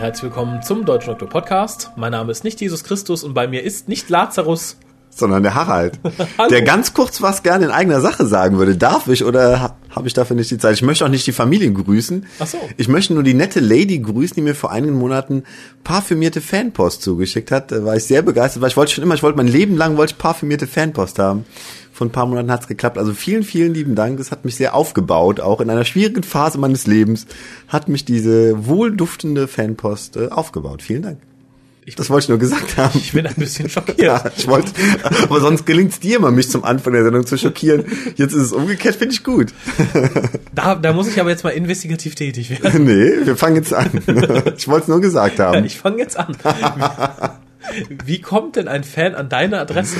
Herzlich willkommen zum Deutschen Doktor Podcast. Mein Name ist nicht Jesus Christus und bei mir ist nicht Lazarus. Sondern der Harald, der ganz kurz was gerne in eigener Sache sagen würde. Darf ich oder ha- habe ich dafür nicht die Zeit? Ich möchte auch nicht die Familie grüßen. Ach so. Ich möchte nur die nette Lady grüßen, die mir vor einigen Monaten parfümierte Fanpost zugeschickt hat. Da war ich sehr begeistert, weil ich wollte schon immer, ich wollte mein Leben lang wollte ich parfümierte Fanpost haben. Vor ein paar Monaten hat's geklappt. Also vielen, vielen lieben Dank. Das hat mich sehr aufgebaut. Auch in einer schwierigen Phase meines Lebens hat mich diese wohlduftende Fanpost äh, aufgebaut. Vielen Dank. Das wollte ich nur gesagt haben. Ich bin ein bisschen schockiert. Ja, ich wollte, aber sonst gelingt's dir immer, mich zum Anfang der Sendung zu schockieren. Jetzt ist es umgekehrt, finde ich gut. Da, da muss ich aber jetzt mal investigativ tätig werden. Nee, wir fangen jetzt an. Ich wollte es nur gesagt haben. Ich fange jetzt an. Wie kommt denn ein Fan an deine Adresse?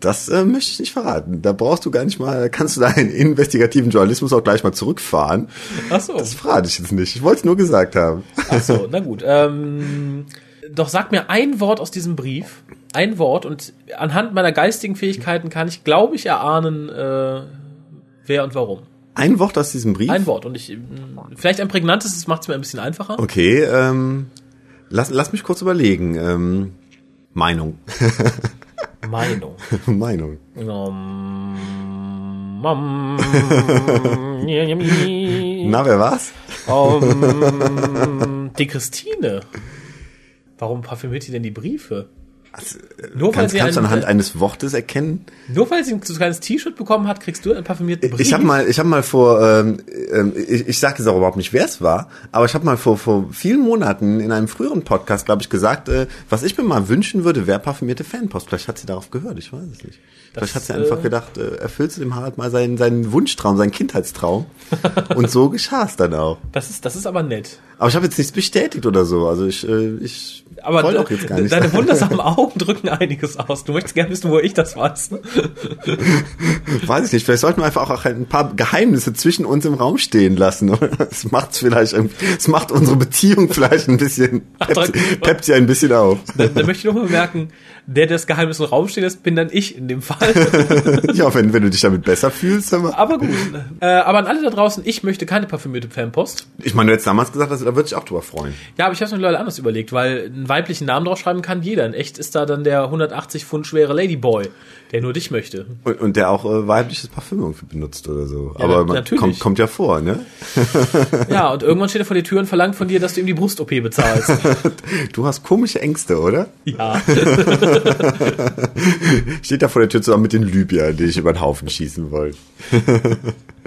Das äh, möchte ich nicht verraten. Da brauchst du gar nicht mal, kannst du deinen investigativen Journalismus auch gleich mal zurückfahren. Ach so. Das verrate ich jetzt nicht. Ich wollte es nur gesagt haben. Ach so, na gut. Ähm, doch sag mir ein Wort aus diesem Brief. Ein Wort und anhand meiner geistigen Fähigkeiten kann ich, glaube ich, erahnen, äh, wer und warum. Ein Wort aus diesem Brief. Ein Wort und ich, ähm, vielleicht ein prägnantes, das macht es mir ein bisschen einfacher. Okay, ähm, lass, lass mich kurz überlegen. Ähm, Meinung. Meinung. Meinung. Um, um, Na, wer war's? um, die Christine. Warum parfümiert die denn die Briefe? Nur weil Kannst, sie kannst du ein, anhand eines Wortes erkennen? nur weil sie ein so kleines T-Shirt bekommen hat, kriegst du einen parfümierten Brief. Ich habe mal, ich habe mal vor, ähm, ähm, ich, ich sage jetzt auch überhaupt nicht, wer es war, aber ich habe mal vor vor vielen Monaten in einem früheren Podcast, glaube ich, gesagt, äh, was ich mir mal wünschen würde, wäre parfümierte Fanpost. Vielleicht hat sie darauf gehört, ich weiß es nicht. Vielleicht hat sie äh, einfach gedacht, äh, erfüllst du dem Harald mal seinen, seinen Wunschtraum, seinen Kindheitstraum. Und so geschah es dann auch. Das ist, das ist aber nett. Aber ich habe jetzt nichts bestätigt oder so. Also ich, äh, ich Aber wollte auch jetzt gar nicht. deine wundersamen Augen drücken einiges aus. Du möchtest gerne wissen, wo ich das weiß. Weiß ich nicht. Vielleicht sollten wir einfach auch ein paar Geheimnisse zwischen uns im Raum stehen lassen. oder? Das macht's vielleicht, es macht unsere Beziehung vielleicht ein bisschen, peppt sie ein bisschen auf. Dann, dann möchte ich noch mal bemerken, der, der das Geheimnis im Raum steht, das bin dann ich in dem Fall. Ja, wenn, wenn du dich damit besser fühlst, aber. Aber gut. Äh, aber an alle da draußen, ich möchte keine parfümierte Fanpost. Ich meine, du hättest damals gesagt, dass, da würde ich auch drüber freuen. Ja, aber ich habe es mir leider anders überlegt, weil einen weiblichen Namen draufschreiben kann jeder. In echt ist da dann der 180 Pfund schwere Ladyboy, der nur dich möchte. Und, und der auch äh, weibliches Parfüm irgendwie benutzt oder so. Ja, aber man, kommt, kommt ja vor, ne? Ja, und irgendwann steht er vor der Tür und verlangt von dir, dass du ihm die Brust-OP bezahlst. Du hast komische Ängste, oder? ja. Steht da vor der Tür zusammen mit den Libyern, die ich über den Haufen schießen wollte.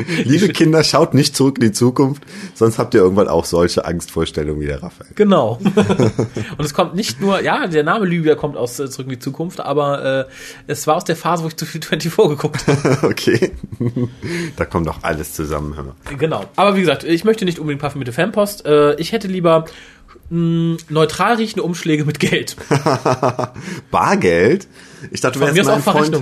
Liebe Kinder, schaut nicht zurück in die Zukunft, sonst habt ihr irgendwann auch solche Angstvorstellungen wie der Raphael. Genau. und es kommt nicht nur, ja, der Name Libya kommt aus äh, Zurück in die Zukunft, aber äh, es war aus der Phase, wo ich zu viel 24 geguckt habe. Okay. da kommt doch alles zusammen, hör mal. genau. Aber wie gesagt, ich möchte nicht unbedingt parfümierte Fanpost. Äh, ich hätte lieber mh, neutral riechende Umschläge mit Geld. Bargeld? Ich dachte, du wärst mal ein Freund,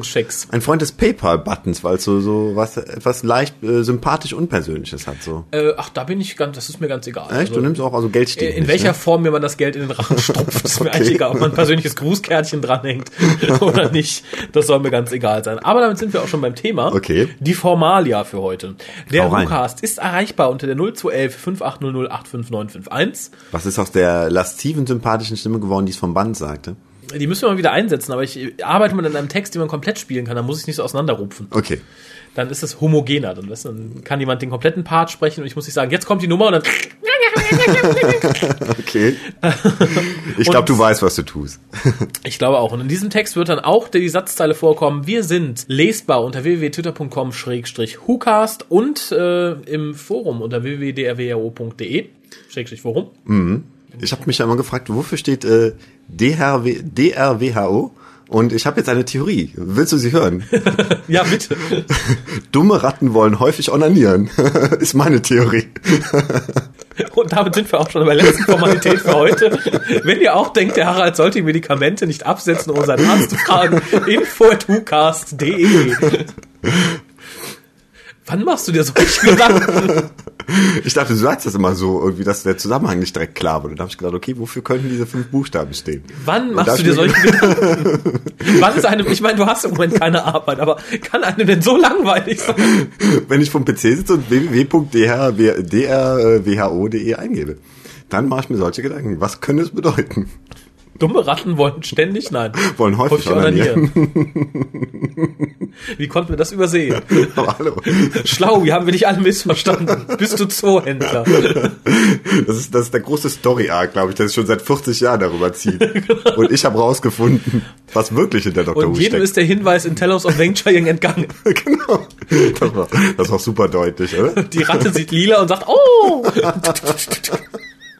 ein Freund des PayPal-Buttons, weil es so, so was etwas leicht äh, sympathisch Unpersönliches hat. So. Äh, ach, da bin ich ganz, das ist mir ganz egal. Echt? Du nimmst auch also Geld steht in nicht, welcher ne? Form mir man das Geld in den Rachen stopft, ist mir Okay. eigentlich egal, ob man ein persönliches Grußkärtchen dranhängt oder nicht. Das soll mir ganz egal sein. Aber damit sind wir auch schon beim Thema. Okay. Die Formalia für heute. Der. WhoCast ist erreichbar unter der 0211 5800 85951. Was ist aus der lasziven, sympathischen Stimme geworden, die es vom Band sagte? Die müssen wir mal wieder einsetzen, aber ich arbeite mal an einem Text, den man komplett spielen kann, dann muss ich nicht so auseinanderrupfen. Okay. Dann ist es homogener. Dann, weißt dann kann jemand den kompletten Part sprechen und ich muss nicht sagen, jetzt kommt die Nummer und dann Okay. Ich glaube, du weißt, was du tust. Ich glaube auch. Und in diesem Text wird dann auch die Satzzeile vorkommen. Wir sind lesbar unter www.twitter.com-hucast und äh, im Forum unter www.drwro.de. Schrägstrich Forum. Ich habe mich ja immer gefragt, wofür steht äh, DRW, DRWHO? Und ich habe jetzt eine Theorie. Willst du sie hören? Ja, bitte. Dumme Ratten wollen häufig onanieren. ist meine Theorie. Und damit sind wir auch schon bei der letzten Formalität für heute. Wenn ihr auch denkt, der Harald sollte die Medikamente nicht absetzen, um seinen Arzt zu fragen, info.hucast.de. Wann machst du dir solche Gedanken? Ich dachte, du sagst das immer so, irgendwie, dass der Zusammenhang nicht direkt klar wird. Und da habe ich gedacht, okay, wofür könnten diese fünf Buchstaben stehen? Wann machst du dir solche Gedanken? Wann ist einem, ich meine, du hast im Moment keine Arbeit, aber kann einem denn so langweilig sein? Wenn ich vom PC sitze und www.drwho.de eingebe. Dann mache ich mir solche Gedanken. Was könnte es bedeuten? Dumme Ratten wollen ständig, nein, Wollen häufig, onanieren. Wie konnten wir das übersehen? Aber hallo. Schlau, wie haben wir dich alle missverstanden? Bist du Zoohändler? Das ist, das ist der große Story-Arc, glaube ich, der sich schon seit 40 Jahren darüber zieht. Und ich habe rausgefunden, was wirklich in der Dr. Und Who jedem steckt. ist der Hinweis in Tellers of Wengchaying entgangen. genau. Das war, das war super deutlich, oder? Die Ratte sieht lila und sagt, oh!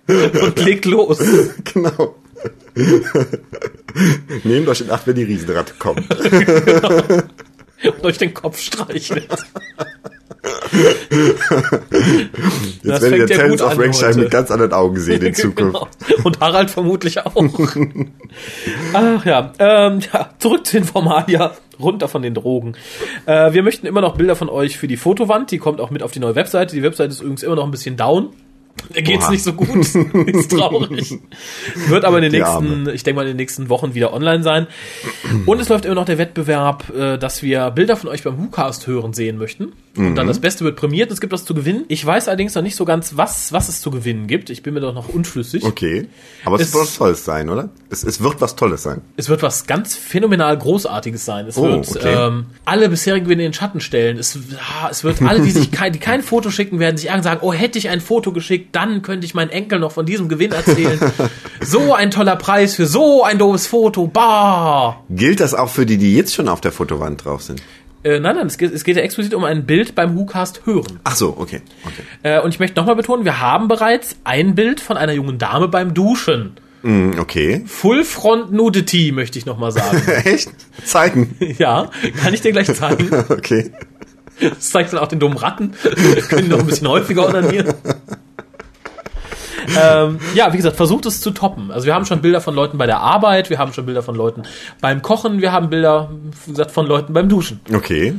und legt los. Genau. Nehmt euch in Acht, wenn die Riesenratte kommt. Und euch den Kopf streichelt. Jetzt Das werdet ihr gut of heute. mit ganz anderen Augen sehen in Zukunft. Genau. Und Harald vermutlich auch. Ach ja. Ähm, ja, zurück zu den Formalia. Runter von den Drogen. Äh, wir möchten immer noch Bilder von euch für die Fotowand. Die kommt auch mit auf die neue Webseite. Die Webseite ist übrigens immer noch ein bisschen down. Da geht's Oha. nicht so gut. ist traurig. Wird aber in den Die nächsten, ich denke mal, in den nächsten Wochen wieder online sein. Und es läuft immer noch der Wettbewerb, äh, dass wir Bilder von euch beim WhoCast hören sehen möchten. Und Mhm. dann das Beste wird prämiert und es gibt was zu gewinnen. Ich weiß allerdings noch nicht so ganz, was, was es zu gewinnen gibt. Ich bin mir doch noch unschlüssig. Okay. Aber es, Es- wird was Tolles sein, oder? Es, es wird was Tolles sein. Es wird was ganz phänomenal Großartiges sein. Es Oh, wird okay. ähm, alle bisherigen Gewinne in den Schatten stellen. Es, ah, es wird alle, die sich kein, die kein Foto schicken, werden sich sagen, oh, hätte ich ein Foto geschickt, dann könnte ich meinen Enkel noch von diesem Gewinn erzählen. so ein toller Preis für so ein doofes Foto. Bah! Gilt das auch für die, die jetzt schon auf der Fotowand drauf sind? Äh, nein, nein, es geht, es geht ja explizit um ein Bild beim WhoCast hören. Ach so, okay. okay. Äh, und ich möchte nochmal betonen, wir haben bereits ein Bild von einer jungen Dame beim Duschen. Hm, okay. Full Front Nudity, möchte ich nochmal sagen. Echt? Zeigen. ja, kann ich dir gleich zeigen. Okay. Das zeigt dann auch den dummen Ratten. Können die noch ein bisschen häufiger onanieren. Ähm, ja, wie gesagt, versucht es zu toppen. Also wir haben schon Bilder von Leuten bei der Arbeit, wir haben schon Bilder von Leuten beim Kochen, wir haben Bilder, wie gesagt, von Leuten beim Duschen. Okay.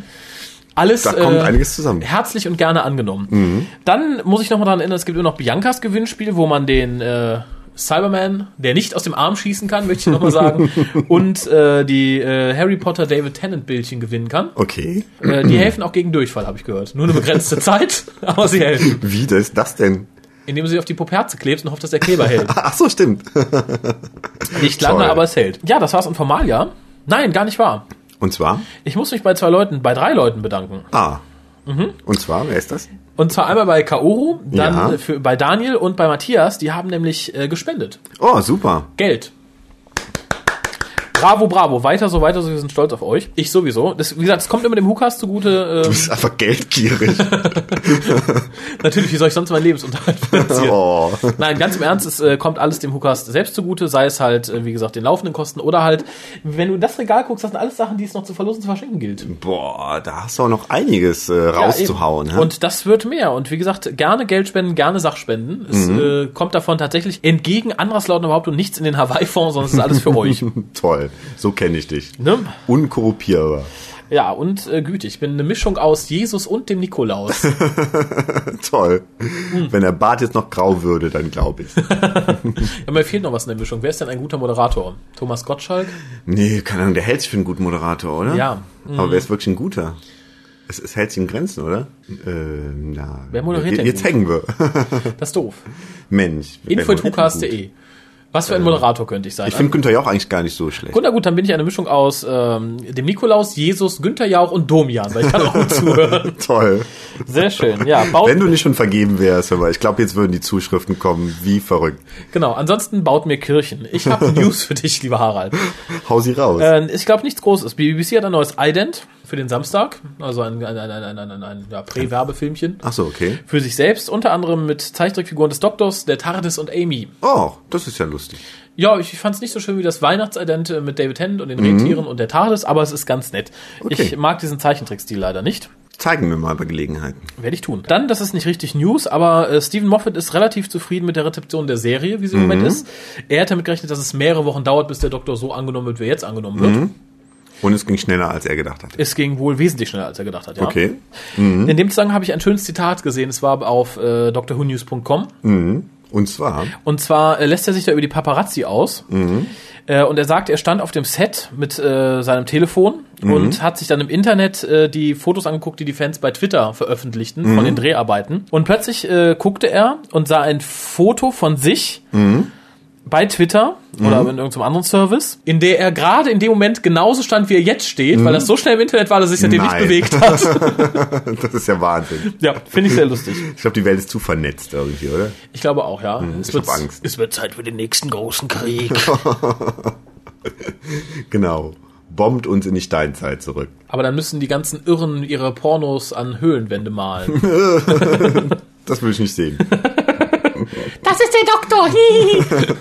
Alles Da kommt äh, einiges zusammen. herzlich und gerne angenommen. Mhm. Dann muss ich noch mal daran erinnern, es gibt immer noch Biancas Gewinnspiel, wo man den äh, Cyberman, der nicht aus dem Arm schießen kann, möchte ich noch mal sagen, und äh, die äh, Harry Potter David Tennant Bildchen gewinnen kann. Okay. Äh, die helfen auch gegen Durchfall, habe ich gehört. Nur eine begrenzte Zeit, aber sie helfen. Wie ist das denn? Indem du sie auf die Poperze klebst und hofft, dass der Kleber hält. Ach so, stimmt. Nicht lange, Toll. aber es hält. Ja, das war's in Formalia. Nein, gar nicht wahr. Und zwar? Ich muss mich bei zwei Leuten, bei drei Leuten bedanken. Ah. Mhm. Und zwar, wer ist das? Und zwar einmal bei Kaoru, dann Ja. für, bei Daniel und bei Matthias. Die haben nämlich äh, gespendet. Oh, super. Geld. Bravo, bravo. Weiter so, weiter so. Wir sind stolz auf euch. Ich sowieso. Das, wie gesagt, es kommt immer dem Hukas zugute. Du Äh, bist einfach geldgierig. natürlich, wie soll ich sonst meinen Lebensunterhalt finanzieren? oh. Nein, ganz im Ernst, es äh, kommt alles dem Hukas selbst zugute, sei es halt, äh, wie gesagt, den laufenden Kosten oder halt, wenn du in das Regal guckst, das sind alles Sachen, die es noch zu verlosen, zu verschenken gilt. Boah, da hast du auch noch einiges äh, rauszuhauen. Ja. Und das wird mehr. Und wie gesagt, gerne Geld spenden, gerne Sachspenden. Es Mhm. äh, kommt davon tatsächlich entgegen anderer lauten Behauptungen nichts in den Hawaii-Fonds, sondern es ist alles für euch. Toll. So kenne ich dich. Ne? Unkorruptierbar. Ja, und äh, gütig. Ich bin eine Mischung aus Jesus und dem Nikolaus. Toll. Hm. Wenn der Bart jetzt noch grau würde, dann glaube ich. ja, mir fehlt noch was in der Mischung. Wer ist denn ein guter Moderator? Thomas Gottschalk? Nee, keine Ahnung, der hält sich für einen guten Moderator, oder? Ja. Aber wer ist wirklich ein guter? Es, es hält sich in Grenzen, oder? Ähm, na, Wer moderiert denn Jetzt hängen wir. Das ist doof. Mensch. wer moderiert denn gut? Info2cast.de. Was für ein Moderator könnte ich sein? Ich finde Günther Jauch eigentlich gar nicht so schlecht. Gut, na gut, dann bin ich eine Mischung aus ähm, dem Nikolaus, Jesus, Günther Jauch und Domian, weil ich kann auch gut zuhören. Toll. Sehr schön. Ja, baut, Wenn du nicht schon vergeben wärst, aber ich glaube, jetzt würden die Zuschriften kommen, wie verrückt. genau. Ansonsten baut mir Kirchen. Ich habe News für dich, lieber Harald. Hau sie raus. Äh, ich glaube nichts Großes. BBC hat ein neues Ident für den Samstag, also ein, ein, ein, ein, ein, ein, ein ja, Prä-Werbefilmchen Ach so, okay. für sich selbst, unter anderem mit Zeichentrickfiguren des Doktors, der TARDIS und Amy. Oh, das ist ja lustig. Ja, ich fand es nicht so schön wie das Weihnachtsident äh, mit David Tennant und den Rentieren und der TARDIS, aber es ist ganz nett. Okay. Ich mag diesen Zeichentrickstil leider nicht. Zeigen wir mal bei Gelegenheiten. Werde ich tun. Dann, das ist nicht richtig News, aber äh, Stephen Moffat ist relativ zufrieden mit der Rezeption der Serie, wie sie im Moment ist. Er hat damit gerechnet, dass es mehrere Wochen dauert, bis der Doktor so angenommen wird, wie er jetzt angenommen wird. Und es ging schneller, als er gedacht hat. Es ging wohl wesentlich schneller, als er gedacht hat, ja. Okay. In dem Zusammenhang habe ich ein schönes Zitat gesehen. Es war auf äh, drwhonews.com. Und zwar, Und zwar äh, lässt er sich da über die Paparazzi aus. Äh, und er sagt, er stand auf dem Set mit äh, seinem Telefon und hat sich dann im Internet äh, die Fotos angeguckt, die die Fans bei Twitter veröffentlichten von den Dreharbeiten. Und plötzlich äh, guckte er und sah ein Foto von sich bei Twitter oder in irgendeinem anderen Service, in der er gerade in dem Moment genauso stand, wie er jetzt steht, weil das so schnell im Internet war, dass er sich seitdem nicht Nein. bewegt hat. das ist ja Wahnsinn. ja, finde ich sehr lustig. Ich glaube, die Welt ist zu vernetzt irgendwie, oder? Ich glaube auch, ja. es, ich wird, hab Angst. es wird Zeit für den nächsten großen Krieg. Genau. Bombt uns in die Steinzeit zurück. Aber dann müssen die ganzen Irren ihre Pornos an Höhlenwände malen. Das will ich nicht sehen. Das ist der Doktor.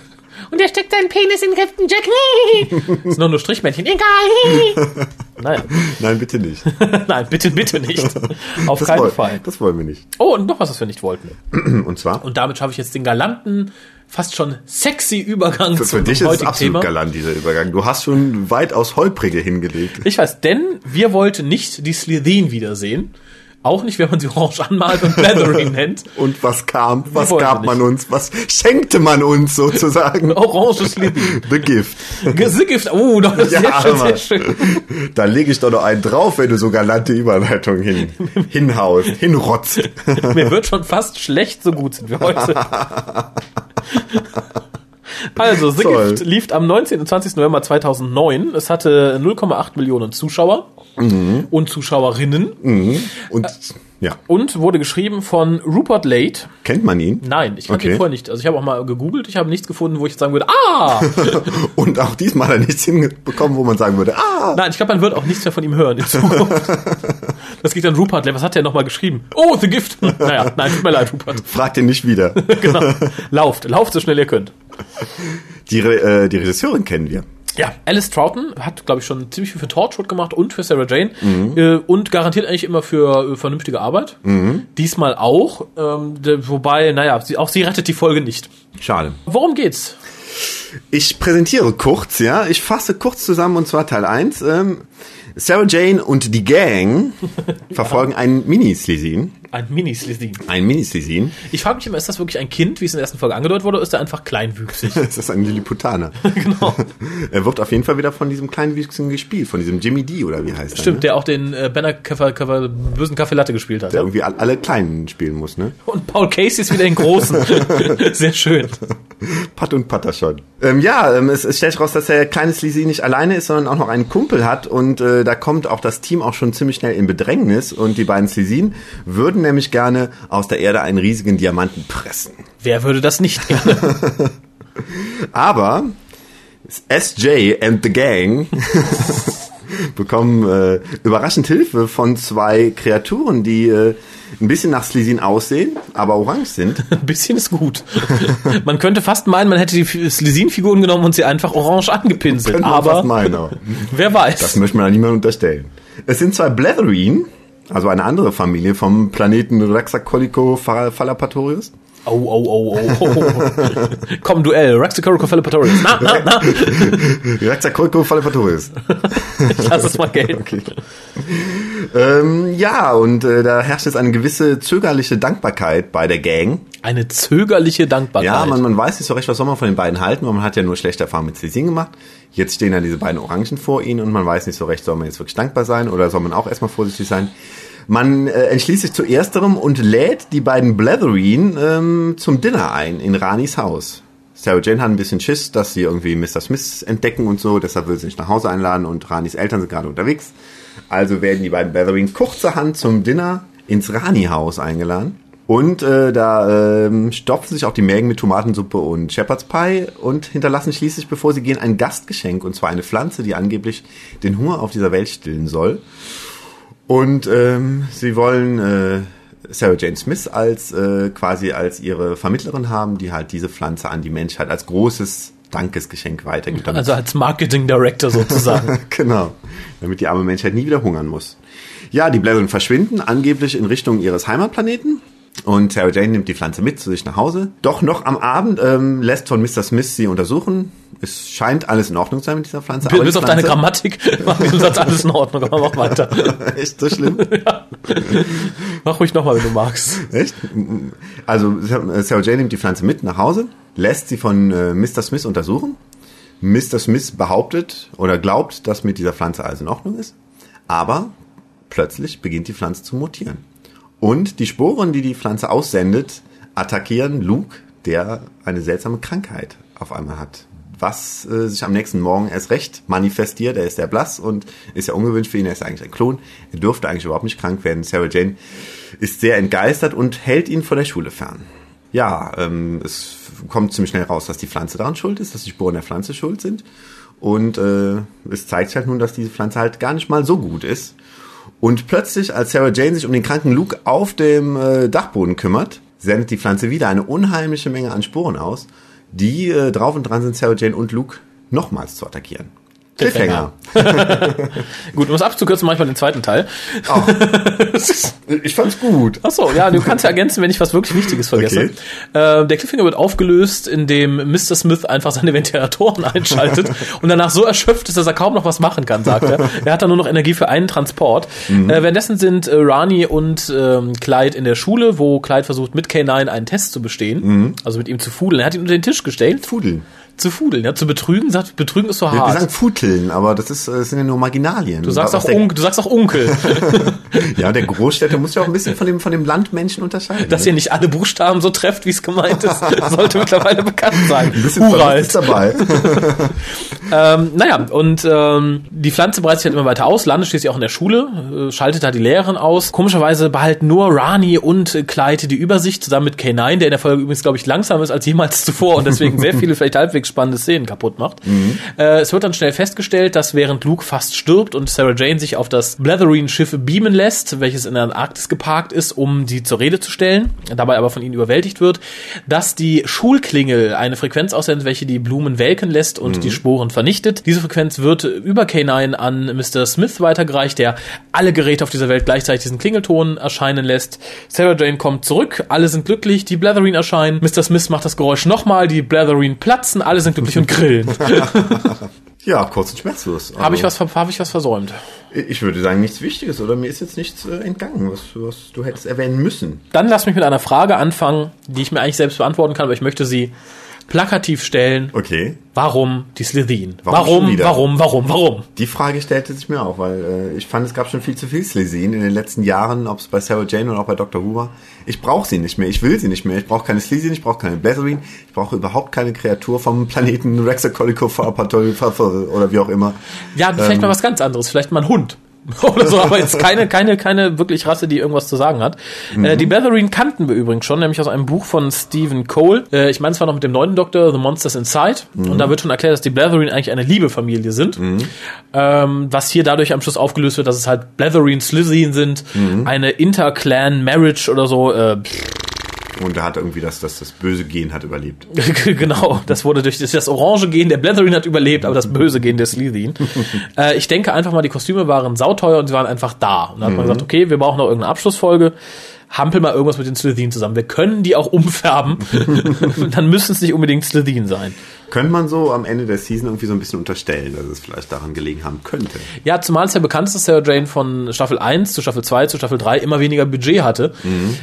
Und er steckt seinen Penis in Captain Jack. Sind nur nur Strichmännchen. Egal. Naja. Nein, bitte nicht. Nein, bitte, bitte nicht. Auf Das keinen woll- Fall. Das wollen wir nicht. Oh, und noch was, was wir nicht wollten. Und zwar, Und damit schaffe ich jetzt den galanten, fast schon sexy Übergang für, zum für dich ist es absolut Thema. galant, dieser Übergang. Du hast schon weitaus Holprige hingelegt. Ich weiß, denn wir wollten nicht die Slytherin wiedersehen. Auch nicht, wenn man sie orange anmalt und Blathering nennt. Und was kam? Was gab nicht. man uns? Was schenkte man uns sozusagen? Orange Slytherin. The Gift. Gift. Oh, das ist sehr schön, sehr schön. Da lege ich doch noch einen drauf, wenn du so galante Überleitungen hin, hinhaust, hinrotzt. Mir wird schon fast schlecht, so gut sind wir heute. Also, The Toll. Gift lief am 19. und 20. November 2009. Es hatte 0,8 Millionen Zuschauer und Zuschauerinnen Und ja, und wurde geschrieben von Rupert Late. kennt man ihn? Nein, ich kannte Okay. ihn vorher nicht. Also ich habe auch mal gegoogelt, ich habe nichts gefunden, wo ich jetzt sagen würde, ah! Und auch diesmal hat er nichts hinbekommen, wo man sagen würde, ah, Nein, ich glaube, man wird auch nichts mehr von ihm hören in Zukunft. Das geht dann Rupert Late. Was hat der nochmal geschrieben? Oh, The Gift. Naja, nein, tut mir leid, Rupert. fragt ihn nicht wieder. Genau. Lauft, lauft so schnell ihr könnt. Die, äh, die Regisseurin kennen wir. Ja, Alice Troughton hat, glaube ich, schon ziemlich viel für Torchwood gemacht und für Sarah Jane Mhm. äh, und garantiert eigentlich immer für äh, vernünftige Arbeit. Mhm. Diesmal auch, ähm, de, wobei, naja, sie, auch sie rettet die Folge nicht. Schade. Worum geht's? Ich präsentiere kurz, ja. Ich fasse kurz zusammen und zwar Teil 1. Ähm, Sarah Jane und die Gang verfolgen einen Mini-Slesin. Ein Mini-Slytherin. Ein Mini-Slesin. Ich frage mich immer, ist das wirklich ein Kind, wie es in der ersten Folge angedeutet wurde, oder ist er einfach kleinwüchsig? Das ist ein Lilliputaner. genau. Er wird auf jeden Fall wieder von diesem kleinen Wüchsigen gespielt, von diesem Jimmy D oder wie heißt er? Stimmt, Ne? der auch den äh, Banner bösen Kaffee Latte gespielt hat. Der Ja? irgendwie all- alle Kleinen spielen muss, ne? Und Paul Casey ist wieder den Großen. Sehr schön. Pat und Patter schon. Ähm, ja, ähm, es, es stellt sich raus, dass der kleine Sleazy nicht alleine ist, sondern auch noch einen Kumpel hat und äh, da kommt auch das Team auch schon ziemlich schnell in Bedrängnis und die beiden Sleazien würden nämlich gerne aus der Erde einen riesigen Diamanten pressen. Wer würde das nicht gerne? Aber SJ and the Gang bekommen äh, überraschend Hilfe von zwei Kreaturen, die äh, ein bisschen nach Sleazien aussehen, aber orange sind. Ein bisschen ist gut. Man könnte fast meinen, man hätte die Slytherin-Figuren genommen und sie einfach orange angepinselt. Man fast Aber meinen, aber wer weiß. das möchte man ja niemandem unterstellen. Es sind zwei Bletherine, also eine andere Familie vom Planeten Raxacolico Fallapatorius. Oh, oh, oh, oh, oh. Komm, Duell. Raxacoricophalopatorius. Na, na, na. Raxacolico Fallapatorius. Ich lass es mal gelten. Okay. ähm, ja, und äh, da herrscht jetzt eine gewisse zögerliche Dankbarkeit bei der Gang. Eine zögerliche Dankbarkeit. Ja, man, man weiß nicht so recht, was soll man von den beiden halten, weil man hat ja nur schlechte Erfahrungen mit Slesin gemacht. Jetzt stehen da diese beiden Orangen vor ihnen und man weiß nicht so recht, soll man jetzt wirklich dankbar sein oder soll man auch erstmal vorsichtig sein. Man äh, entschließt sich zu ersterem und lädt die beiden Bletherine ähm, zum Dinner ein in Ranis Haus. Sarah Jane hat ein bisschen Schiss, dass sie irgendwie Mr. Smith entdecken und so, deshalb will sie nicht nach Hause einladen und Ranis Eltern sind gerade unterwegs. Also werden die beiden Bletherine kurzerhand zum Dinner ins Rani-Haus eingeladen. Und äh, da ähm, stopfen sich auch die Mägen mit Tomatensuppe und Shepherd's Pie und hinterlassen schließlich, bevor sie gehen, ein Gastgeschenk. Und zwar eine Pflanze, die angeblich den Hunger auf dieser Welt stillen soll. Und ähm, sie wollen äh, Sarah Jane Smith als äh, quasi als ihre Vermittlerin haben, die halt diese Pflanze an die Menschheit als großes Dankesgeschenk weitergibt. Also als Marketing Director sozusagen. genau. Damit die arme Menschheit nie wieder hungern muss. Ja, die Blättern verschwinden, angeblich in Richtung ihres Heimatplaneten. Und Sarah Jane nimmt die Pflanze mit zu sich nach Hause. Doch noch am Abend ähm, lässt von Mr. Smith sie untersuchen. Es scheint alles in Ordnung zu sein mit dieser Pflanze. Bis die auf deine Grammatik war im Satz alles in Ordnung, aber mach weiter. Echt so schlimm? Mach ruhig nochmal, wenn du magst. Echt? Also Sarah Jane nimmt die Pflanze mit nach Hause, lässt sie von äh, Mr. Smith untersuchen. Mr. Smith behauptet oder glaubt, dass mit dieser Pflanze alles in Ordnung ist. Aber plötzlich beginnt die Pflanze zu mutieren. Und die Sporen, die die Pflanze aussendet, attackieren Luke, der eine seltsame Krankheit auf einmal hat. Was äh, sich am nächsten Morgen erst recht manifestiert. Er ist sehr blass und ist ja ungewöhnlich für ihn. Er ist eigentlich ein Klon. Er dürfte eigentlich überhaupt nicht krank werden. Sarah Jane ist sehr entgeistert und hält ihn von der Schule fern. Ja, ähm, es kommt ziemlich schnell raus, dass die Pflanze daran schuld ist, dass die Sporen der Pflanze schuld sind. Und äh, es zeigt sich halt nun, dass diese Pflanze halt gar nicht mal so gut ist. Und plötzlich, als Sarah Jane sich um den kranken Luke auf dem äh, Dachboden kümmert, sendet die Pflanze wieder eine unheimliche Menge an Sporen aus, die äh, drauf und dran sind, Sarah Jane und Luke nochmals zu attackieren. Cliffhanger. Gut, um es abzukürzen, manchmal den zweiten Teil. Ich fand's gut. Achso, ja, du kannst ja ergänzen, wenn ich was wirklich Wichtiges vergesse. Okay. Äh, der Cliffhanger wird aufgelöst, indem Mr. Smith einfach seine Ventilatoren einschaltet und danach so erschöpft ist, dass er kaum noch was machen kann, sagt er. Er hat dann nur noch Energie für einen Transport. Mhm. Äh, währenddessen sind äh, Rani und ähm, Clyde in der Schule, wo Clyde versucht, mit K9 einen Test zu bestehen, Mhm. also mit ihm zu fudeln. Er hat ihn unter den Tisch gestellt. Fudeln. Zu fudeln, ja, zu betrügen, sagt, betrügen ist so Wir, wir hart. sagen Futeln, aber das ist, äh, das sind ja nur Marginalien. Du sagst, auch der, Un du sagst auch Onkel. Ja, der Großstädter muss ja auch ein bisschen von dem, von dem Landmenschen unterscheiden. Dass ne? ihr nicht alle Buchstaben so trefft, wie es gemeint ist, sollte mittlerweile bekannt sein. ein bisschen ist dabei. Ähm, naja, und ähm, die Pflanze breitet sich halt immer weiter aus, landet schließlich auch in der Schule, äh, schaltet da die Lehrerin aus. Komischerweise behalten nur Rani und äh, Clyde die Übersicht, zusammen mit K9, der in der Folge übrigens, glaube ich, langsamer ist als jemals zuvor und deswegen sehr viele vielleicht halbwegs spannende Szenen kaputt macht. Äh, es wird dann schnell festgestellt, dass während Luke fast stirbt und Sarah Jane sich auf das Bletherine-Schiff beamen lässt, welches in der Antarktis geparkt ist, um sie zur Rede zu stellen, dabei aber von ihnen überwältigt wird, dass die Schulklingel eine Frequenz aussendet, welche die Blumen welken lässt und die Sporen vernichtet. Diese Frequenz wird über K9 an Mr. Smith weitergereicht, der alle Geräte auf dieser Welt gleichzeitig diesen Klingelton erscheinen lässt. Sarah Jane kommt zurück, alle sind glücklich, die Bletherine erscheinen. Mr. Smith macht das Geräusch nochmal, die Bletherine platzen, alle sind glücklich und grillen. Ja, kurz und schmerzlos. Habe ich, Also, was, hab ich was versäumt? Ich würde sagen, nichts Wichtiges oder mir ist jetzt nichts äh, entgangen, was, was du hättest erwähnen müssen. Dann lass mich mit einer Frage anfangen, die ich mir eigentlich selbst beantworten kann, aber ich möchte sie plakativ stellen. Okay. Warum die Slytherin? Warum Warum, warum, warum, warum? Die Frage stellte sich mir auch, weil äh, ich fand, es gab schon viel zu viel Slesin in den letzten Jahren, ob es bei Sarah Jane oder auch bei Dr. Who war. Ich brauche sie nicht mehr, ich will sie nicht mehr. Ich brauche keine Slesin, ich brauche keine Bletherine, ich brauche überhaupt keine Kreatur vom Planeten Rexacolicofarpatol oder wie auch immer. Ja, vielleicht Ähm. mal was ganz anderes, vielleicht mal ein Hund. Oder so, aber jetzt keine, keine, keine wirklich Rasse, die irgendwas zu sagen hat. Mhm. Äh, die Bletherine kannten wir übrigens schon, nämlich aus einem Buch von Stephen Cole. Äh, ich meine, es war noch mit dem neunten Doktor, The Monsters Inside. Mhm. Und da wird schon erklärt, dass die Bletherine eigentlich eine Liebefamilie sind. Ähm, was hier dadurch am Schluss aufgelöst wird, dass es halt Bletherine Slytherin sind. Mhm. Eine Inter-Clan-Marriage oder so. Äh, Und da hat irgendwie das, das, das böse Gen hat überlebt. genau, das wurde durch das, das orange Gen der Bletherine hat überlebt, aber das böse Gen der Slytherin. äh, ich denke einfach mal, die Kostüme waren sauteuer und sie waren einfach da. Und da hat man gesagt, okay, wir brauchen noch irgendeine Abschlussfolge. Hampel mal irgendwas mit den Slytherin zusammen. Wir können die auch umfärben. Dann müssen es nicht unbedingt Slytherin sein. Könnte man so am Ende der Season irgendwie so ein bisschen unterstellen, dass es vielleicht daran gelegen haben könnte. Ja, zumal es ja bekannt ist, dass Sarah Jane von Staffel 1 zu Staffel 2 zu Staffel 3 immer weniger Budget hatte.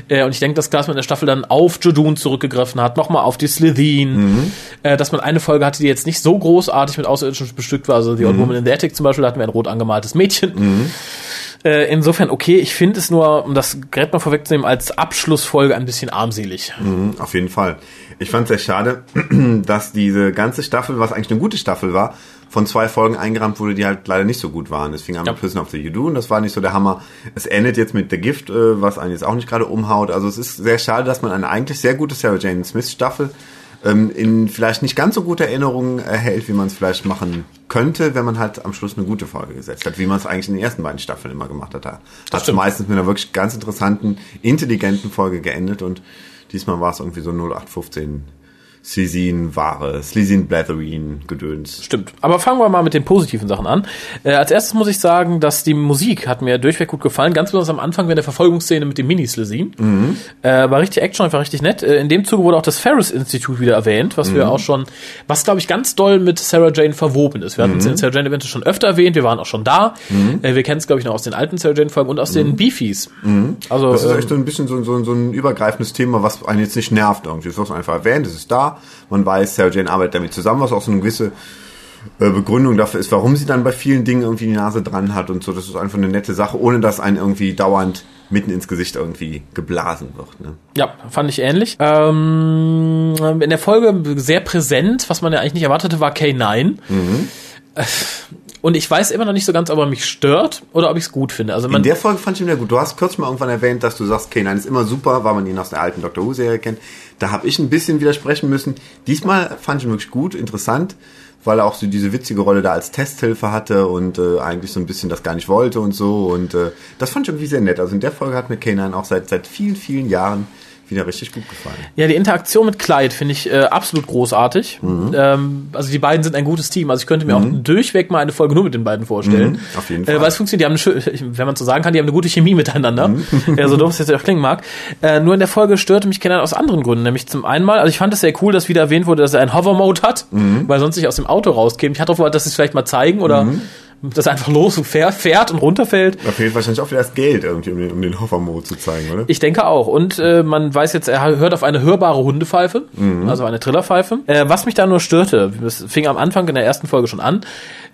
Äh, und ich denke, dass klar, dass man in der Staffel dann auf Jodun zurückgegriffen hat, nochmal auf die Slytherin, äh, dass man eine Folge hatte, die jetzt nicht so großartig mit Außerirdischen bestückt war. Also The Old Woman in the Attic zum Beispiel, da hatten wir ein rot angemaltes Mädchen. Äh, insofern okay, ich finde es nur, um das Gerät mal vorwegzunehmen, als Abschlussfolge ein bisschen armselig. Mhm, auf jeden Fall. Ich fand es sehr schade, dass diese ganze Staffel, was eigentlich eine gute Staffel war, von zwei Folgen eingerahmt wurde, die halt leider nicht so gut waren. Es fing an Ja. mit Prison of the You und das war nicht so der Hammer. Es endet jetzt mit The Gift, äh, was einen jetzt auch nicht gerade umhaut. Also es ist sehr schade, dass man eine eigentlich sehr gute Sarah Jane Smith Staffel ähm, in vielleicht nicht ganz so gute Erinnerung erhält, wie man es vielleicht machen könnte, wenn man halt am Schluss eine gute Folge gesetzt hat, wie man es eigentlich in den ersten beiden Staffeln immer gemacht hat. Da hat es meistens mit einer wirklich ganz interessanten, intelligenten Folge geendet und diesmal war es irgendwie so 0815 Slezin Ware, Slezin Blatherin Gedöns. Stimmt. Aber fangen wir mal mit den positiven Sachen an. Äh, als erstes muss ich sagen, dass die Musik hat mir durchweg gut gefallen. Ganz besonders am Anfang während der Verfolgungsszene mit dem Mini-Slesin. Mhm. Äh, war richtig Action, einfach richtig nett. Äh, in dem Zuge wurde auch das Ferris-Institut wieder erwähnt, was Mhm. wir auch schon, was glaube ich ganz doll mit Sarah Jane verwoben ist. Wir hatten Mhm. es in Sarah Jane Events schon öfter erwähnt, wir waren auch schon da. Äh, wir kennen es glaube ich noch aus den alten Sarah Jane-Folgen und aus den Beefies. Also Mhm. Das ist ähm, echt so ein bisschen so, so, so ein übergreifendes Thema, was einen jetzt nicht nervt irgendwie. Es wird einfach erwähnt, es ist da. Man weiß, Sarah Jane arbeitet damit zusammen, was auch so eine gewisse äh, Begründung dafür ist, warum sie dann bei vielen Dingen irgendwie die Nase dran hat und so. Das ist einfach eine nette Sache, ohne dass einen irgendwie dauernd mitten ins Gesicht irgendwie geblasen wird. Ne? Ja, fand ich ähnlich. Ähm, in der Folge sehr präsent, was man ja eigentlich nicht erwartete, war K9. Äh, Und ich weiß immer noch nicht so ganz, ob er mich stört oder ob ich es gut finde. Also In man, der Folge fand ich ihn wieder gut. Du hast kurz mal irgendwann erwähnt, dass du sagst, K9 ist immer super, weil man ihn aus der alten Doctor Who-Serie kennt. Da habe ich ein bisschen widersprechen müssen. Diesmal fand ich ihn wirklich gut, interessant, weil er auch so diese witzige Rolle da als Testhilfe hatte und äh, eigentlich so ein bisschen das gar nicht wollte und so. Und äh, das fand ich irgendwie sehr nett. Also in der Folge hat mir K9 auch seit, seit vielen, vielen Jahren wieder richtig gut gefallen. ja, die Interaktion mit Clyde finde ich äh, absolut großartig. Ähm, also die beiden sind ein gutes Team. Also ich könnte mir auch durchweg mal eine Folge nur mit den beiden vorstellen. Mhm, auf jeden Äh, Fall. weil es funktioniert, die haben eine wenn man so sagen kann, die haben eine gute Chemie miteinander. Mhm. Ja, so doof es jetzt auch klingen mag. Äh, nur in der Folge störte mich Kenan aus anderen Gründen. Nämlich zum einen mal, also ich fand es sehr cool, dass wieder erwähnt wurde, dass er einen Hover-Mode hat, Mhm. weil sonst nicht aus dem Auto rauskäme. Ich hatte auch dass sie es vielleicht mal zeigen oder Mhm. er einfach los und fährt, fährt und runterfällt. Da fehlt wahrscheinlich auch wieder das Geld irgendwie, um den, um den Hover-Mode zu zeigen, oder? Ich denke auch. Und äh, man weiß jetzt, er hört auf eine hörbare Hundepfeife, Mhm. also eine Trillerpfeife. Äh, was mich da nur störte, das fing am Anfang in der ersten Folge schon an.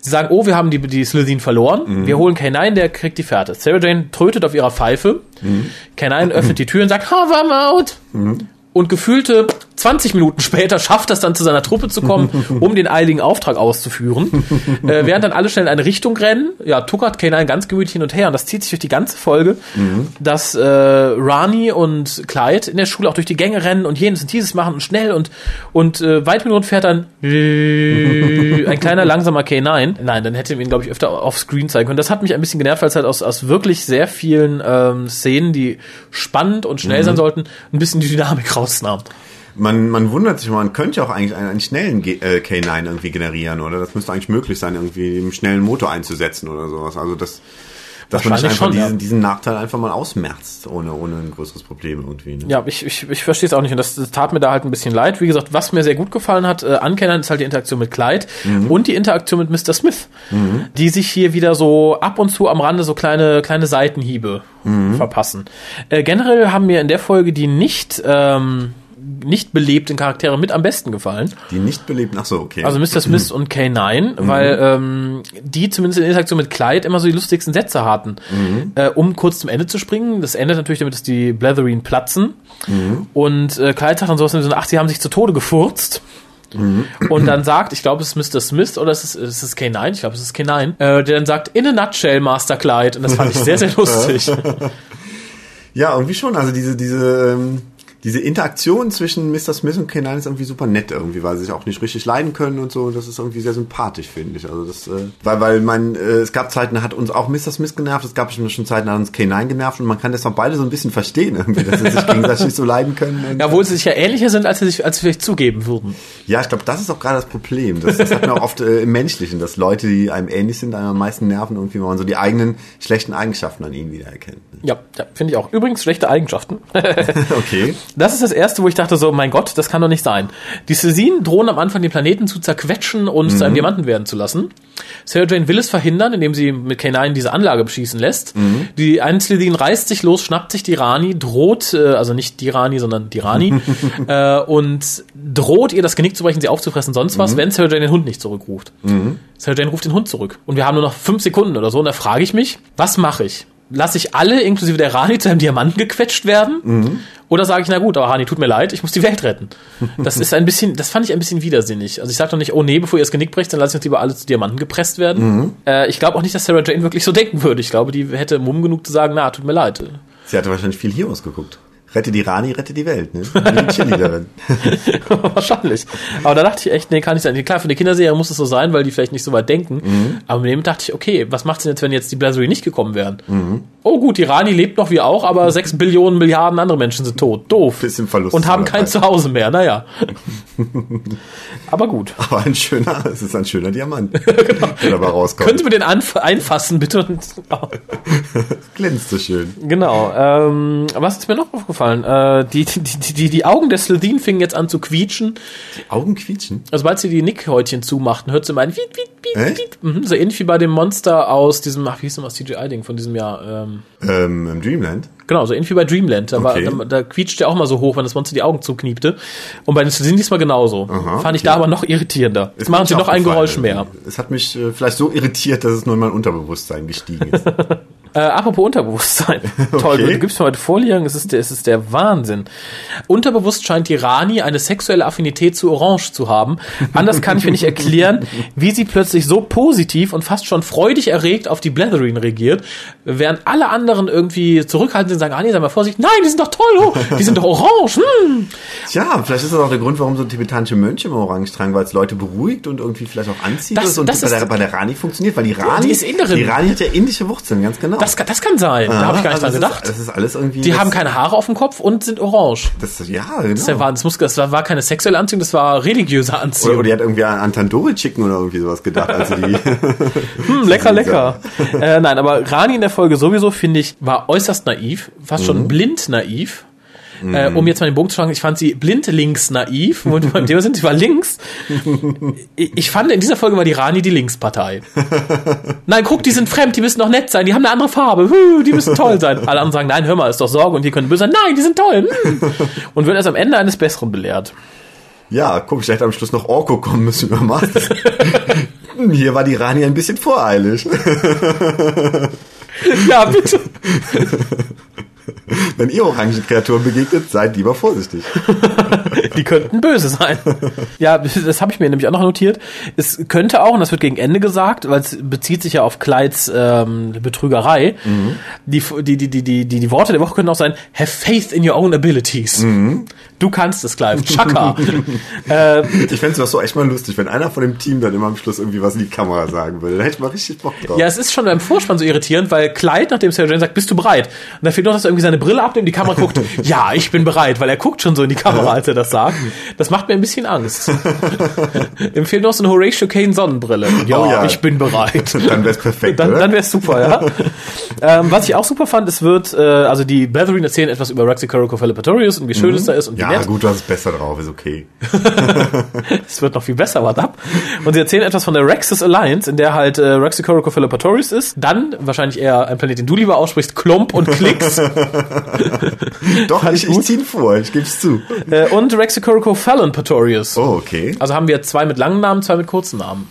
Sie sagen, oh, wir haben die, die Slytherin verloren. Mhm. Wir holen K9, der kriegt die Fährte. Sarah Jane trötet auf ihrer Pfeife. Mhm. K9 öffnet die Tür und sagt, Hover Mode. Und gefühlte 20 Minuten später schafft es dann zu seiner Truppe zu kommen, um den eiligen Auftrag auszuführen. äh, während dann alle schnell in eine Richtung rennen, ja, tuckert K9 ganz gemütlich hin und her und das zieht sich durch die ganze Folge, dass äh, Rani und Clyde in der Schule auch durch die Gänge rennen und jenes und dieses machen und schnell und und äh, weit mit fährt dann ein kleiner langsamer K9. Nein, dann hätte man ihn glaube ich öfter offscreen zeigen können. Das hat mich ein bisschen genervt, weil es halt aus, aus wirklich sehr vielen ähm, Szenen, die spannend und schnell sein sollten, ein bisschen die Dynamik rausnahm. Man, man wundert sich, man könnte ja auch eigentlich einen, einen schnellen G äh, K9 irgendwie generieren, oder? Das müsste eigentlich möglich sein, irgendwie einen schnellen Motor einzusetzen oder sowas. Also das, dass man einfach schon, ja. diesen, diesen Nachteil einfach mal ausmerzt, ohne, ohne ein größeres Problem irgendwie. Ne? Ja, ich, ich, ich verstehe es auch nicht und das, das tat mir da halt ein bisschen leid. Wie gesagt, was mir sehr gut gefallen hat, äh, ankennern ist halt die Interaktion mit Clyde und die Interaktion mit Mr. Smith, die sich hier wieder so ab und zu am Rande so kleine, kleine Seitenhiebe verpassen. Äh, generell haben mir in der Folge die nicht, ähm, nicht belebten Charaktere mit am besten gefallen. Die nicht belebten, ach so, okay. Also Mr. Smith und K9, weil ähm, die zumindest in der Interaktion mit Clyde immer so die lustigsten Sätze hatten. Äh, um kurz zum Ende zu springen. Das endet natürlich damit, dass die Blatherin platzen. Und äh, Clyde sagt dann sowas wie so, ach, sie haben sich zu Tode gefurzt. Und dann sagt, ich glaube, es ist Mr. Smith oder es ist, es ist K9, ich glaube, es ist K9, äh, der dann sagt, in a nutshell, Master Clyde. Und das fand ich sehr, sehr lustig. ja, irgendwie schon. Also diese, diese, ähm, diese Interaktion zwischen Mr. Smith und K9 ist irgendwie super nett irgendwie, weil sie sich auch nicht richtig leiden können und so. Und das ist irgendwie sehr sympathisch, finde ich. Also das, äh, weil, weil man, äh, es gab Zeiten, da hat uns auch Mr. Smith genervt, es gab schon schon Zeiten, da hat uns K9 genervt und man kann das auch beide so ein bisschen verstehen, irgendwie, dass sie sich gegenseitig nicht so leiden können. Und, Ja, obwohl sie sich ja ähnlicher sind, als sie sich, als sie vielleicht zugeben würden. Ja, ich glaube, das ist auch gerade das Problem. Das, das hat man auch oft äh, im Menschlichen, dass Leute, die einem ähnlich sind, einem am meisten nerven, irgendwie, weil man so die eigenen schlechten Eigenschaften an ihnen wiedererkennt. Ne? Ja, ja finde ich auch. Übrigens schlechte Eigenschaften. Okay. Das ist das erste, wo ich dachte so, mein Gott, das kann doch nicht sein. Die Sesinen drohen am Anfang den Planeten zu zerquetschen und zu einem Diamanten werden zu lassen. Sarah Jane will es verhindern, indem sie mit K9 diese Anlage beschießen lässt. Die eine Slytherin reißt sich los, schnappt sich die Rani, droht, äh, also nicht die Rani, sondern die Rani, äh, und droht ihr das Genick zu brechen, sie aufzufressen, sonst was, wenn Sarah Jane den Hund nicht zurückruft. Sarah Jane ruft den Hund zurück. Und wir haben nur noch fünf Sekunden oder so, und da frage ich mich, was mache ich? Lasse ich alle, inklusive der Rani, zu einem Diamanten gequetscht werden? Oder sage ich, na gut, aber Rani, tut mir leid, ich muss die Welt retten. Das ist ein bisschen, das fand ich ein bisschen widersinnig. Also ich sage doch nicht, oh nee, bevor ihr das Genick brecht, dann lasse ich uns lieber alle zu Diamanten gepresst werden. Äh, ich glaube auch nicht, dass Sarah Jane wirklich so denken würde. Ich glaube, die hätte Mumm genug zu sagen, na, tut mir leid. Sie hatte wahrscheinlich viel Heroes geguckt. Rette die Rani, rette die Welt, ne? Cheerleaderin. Wahrscheinlich. Aber da dachte ich echt, nee, kann nicht sein. Klar, für eine Kinderserie muss es so sein, weil die vielleicht nicht so weit denken. Aber mit dem dachte ich, okay, was macht's denn jetzt, wenn jetzt die Blazery nicht gekommen wären? Oh gut, die Rani lebt noch wie auch, aber sechs Billionen Milliarden andere Menschen sind tot. Doof. Bisschen Verlust Und haben kein. Zuhause mehr. Naja. aber gut. Aber ein schöner, es ist ein schöner Diamant, der dabei rauskommt. Können Sie mir den anf einfassen, bitte? Glänzt so schön. genau. Ähm, was ist mir noch aufgefallen? Äh, die, die, die, die, die Augen der Slitheen fingen jetzt an zu quietschen. Augen quietschen. Also, sobald sie die Nickhäutchen zumachten, hört sie mal ein Wiet, Wiet, Wiet, Echt? Wiet. Mhm, so ähnlich wie bei dem Monster aus diesem, ach, wie hieß denn das CGI-Ding von diesem Jahr? Ähm, Ähm, Im Dreamland. genau, so ähnlich wie bei Dreamland. Da, Okay. war, da, da quietscht der auch mal so hoch, wenn das Monster die Augen zukniepte. Und bei den Slitheen diesmal genauso. Aha, Fand ich okay. da aber noch irritierender. Jetzt Ist machen sie noch ein Geräusch mehr. Es hat mich äh, vielleicht so irritiert, dass es nur in mein Unterbewusstsein gestiegen ist. Äh, apropos Unterbewusstsein. Toll, Okay. du gibst mir heute Vorliegen, es ist, der, es ist der Wahnsinn. Unterbewusst scheint die Rani eine sexuelle Affinität zu Orange zu haben. Anders kann ich mir nicht erklären, wie sie plötzlich so positiv und fast schon freudig erregt auf die Bletherine regiert, während alle anderen irgendwie zurückhaltend sind und sagen, ah nee, sei mal vorsichtig, nein, die sind doch toll, oh, die sind doch orange. Hm. Tja, vielleicht ist das auch der Grund, warum so tibetanische Mönche immer orange tragen, weil es Leute beruhigt und irgendwie vielleicht auch anzieht Das- ist und das bei, der, bei der Rani funktioniert, weil die Rani, die ist Inderin. die Rani hat ja indische Wurzeln, ganz genau. Das, kann- das kann sein, da habe ich gar nicht also dran das gedacht. Ist, das ist alles irgendwie. die das, haben keine Haare auf dem Kopf und sind orange. Das, ja, genau. Das, Wahnsinn. das, muss, das war, war keine sexuelle Anziehung, das war religiöse Anziehung. oder, oder die hat irgendwie an, an Tandoori Chicken oder irgendwie sowas gedacht, also die. Hm, lecker, lecker. äh, nein, aber Rani in der Folge sowieso, finde ich, war äußerst naiv, fast Mhm. schon blind naiv. Äh, um jetzt mal den Bogen zu schlagen, ich fand sie blind links naiv. Und beim Thema sind, sie war links. Ich, ich fand, in dieser Folge war die Rani die Linkspartei. Nein, guck, die sind fremd, die müssen doch nett sein, die haben eine andere Farbe, Huh, die müssen toll sein. Alle anderen sagen, nein, hör mal, ist doch Sorge und die können böse sein. Nein, die sind toll. Hm. Und wird erst am Ende eines Besseren belehrt. ja, guck, ich hätte am Schluss noch Orko kommen müssen über Masters. Hier war die Rani ein bisschen voreilig. Ja, bitte. Wenn ihr orangen Kreaturen begegnet, seid lieber vorsichtig. Die könnten böse sein. Ja, das habe ich mir nämlich auch noch notiert. Es könnte auch, und das wird gegen Ende gesagt, weil es bezieht sich ja auf Clydes ähm, Betrügerei, die, die, die, die, die, die, die Worte der Woche können auch sein, have faith in your own abilities. Du kannst es, Clive. Chaka. äh, Ich fände es so echt mal lustig, wenn einer von dem Team dann immer am Schluss irgendwie was in die Kamera sagen würde. Da hätte ich mal richtig Bock drauf. ja, es ist schon beim Vorspann so irritierend, weil Clyde, nachdem Sarah Jane sagt, bist du bereit? Und da fehlt noch, dass er irgendwie seine Brille abnimmt, die Kamera guckt, ja, ich bin bereit, weil er guckt schon so in die Kamera, als er das sagt. Das macht mir ein bisschen Angst. Ihm fehlt noch so eine Horatio Kane Sonnenbrille. Ja, Oh ja. ich bin bereit. Dann wär's perfekt, Dann, oder? dann wär's super, ja. ähm, was ich auch super fand, es wird, äh, also die Brethren erzählen etwas über Raxicorico Felipatorius und wie schön es da ist und wie ja, nett. gut, du hast es besser drauf, ist okay. Es wird noch viel besser, warte ab. Und sie erzählen etwas von der Rexus Alliance, in der halt äh, Raxicorico Felipatorius ist. Dann, wahrscheinlich eher ein Planet, den du lieber aussprichst, Klomp und Klicks. Doch, ich, ich zieh ihn vor, ich geb's zu. äh, und Raxicorico Fallonpatorius. Oh, okay. Also haben wir zwei mit langen Namen, zwei mit kurzen Namen.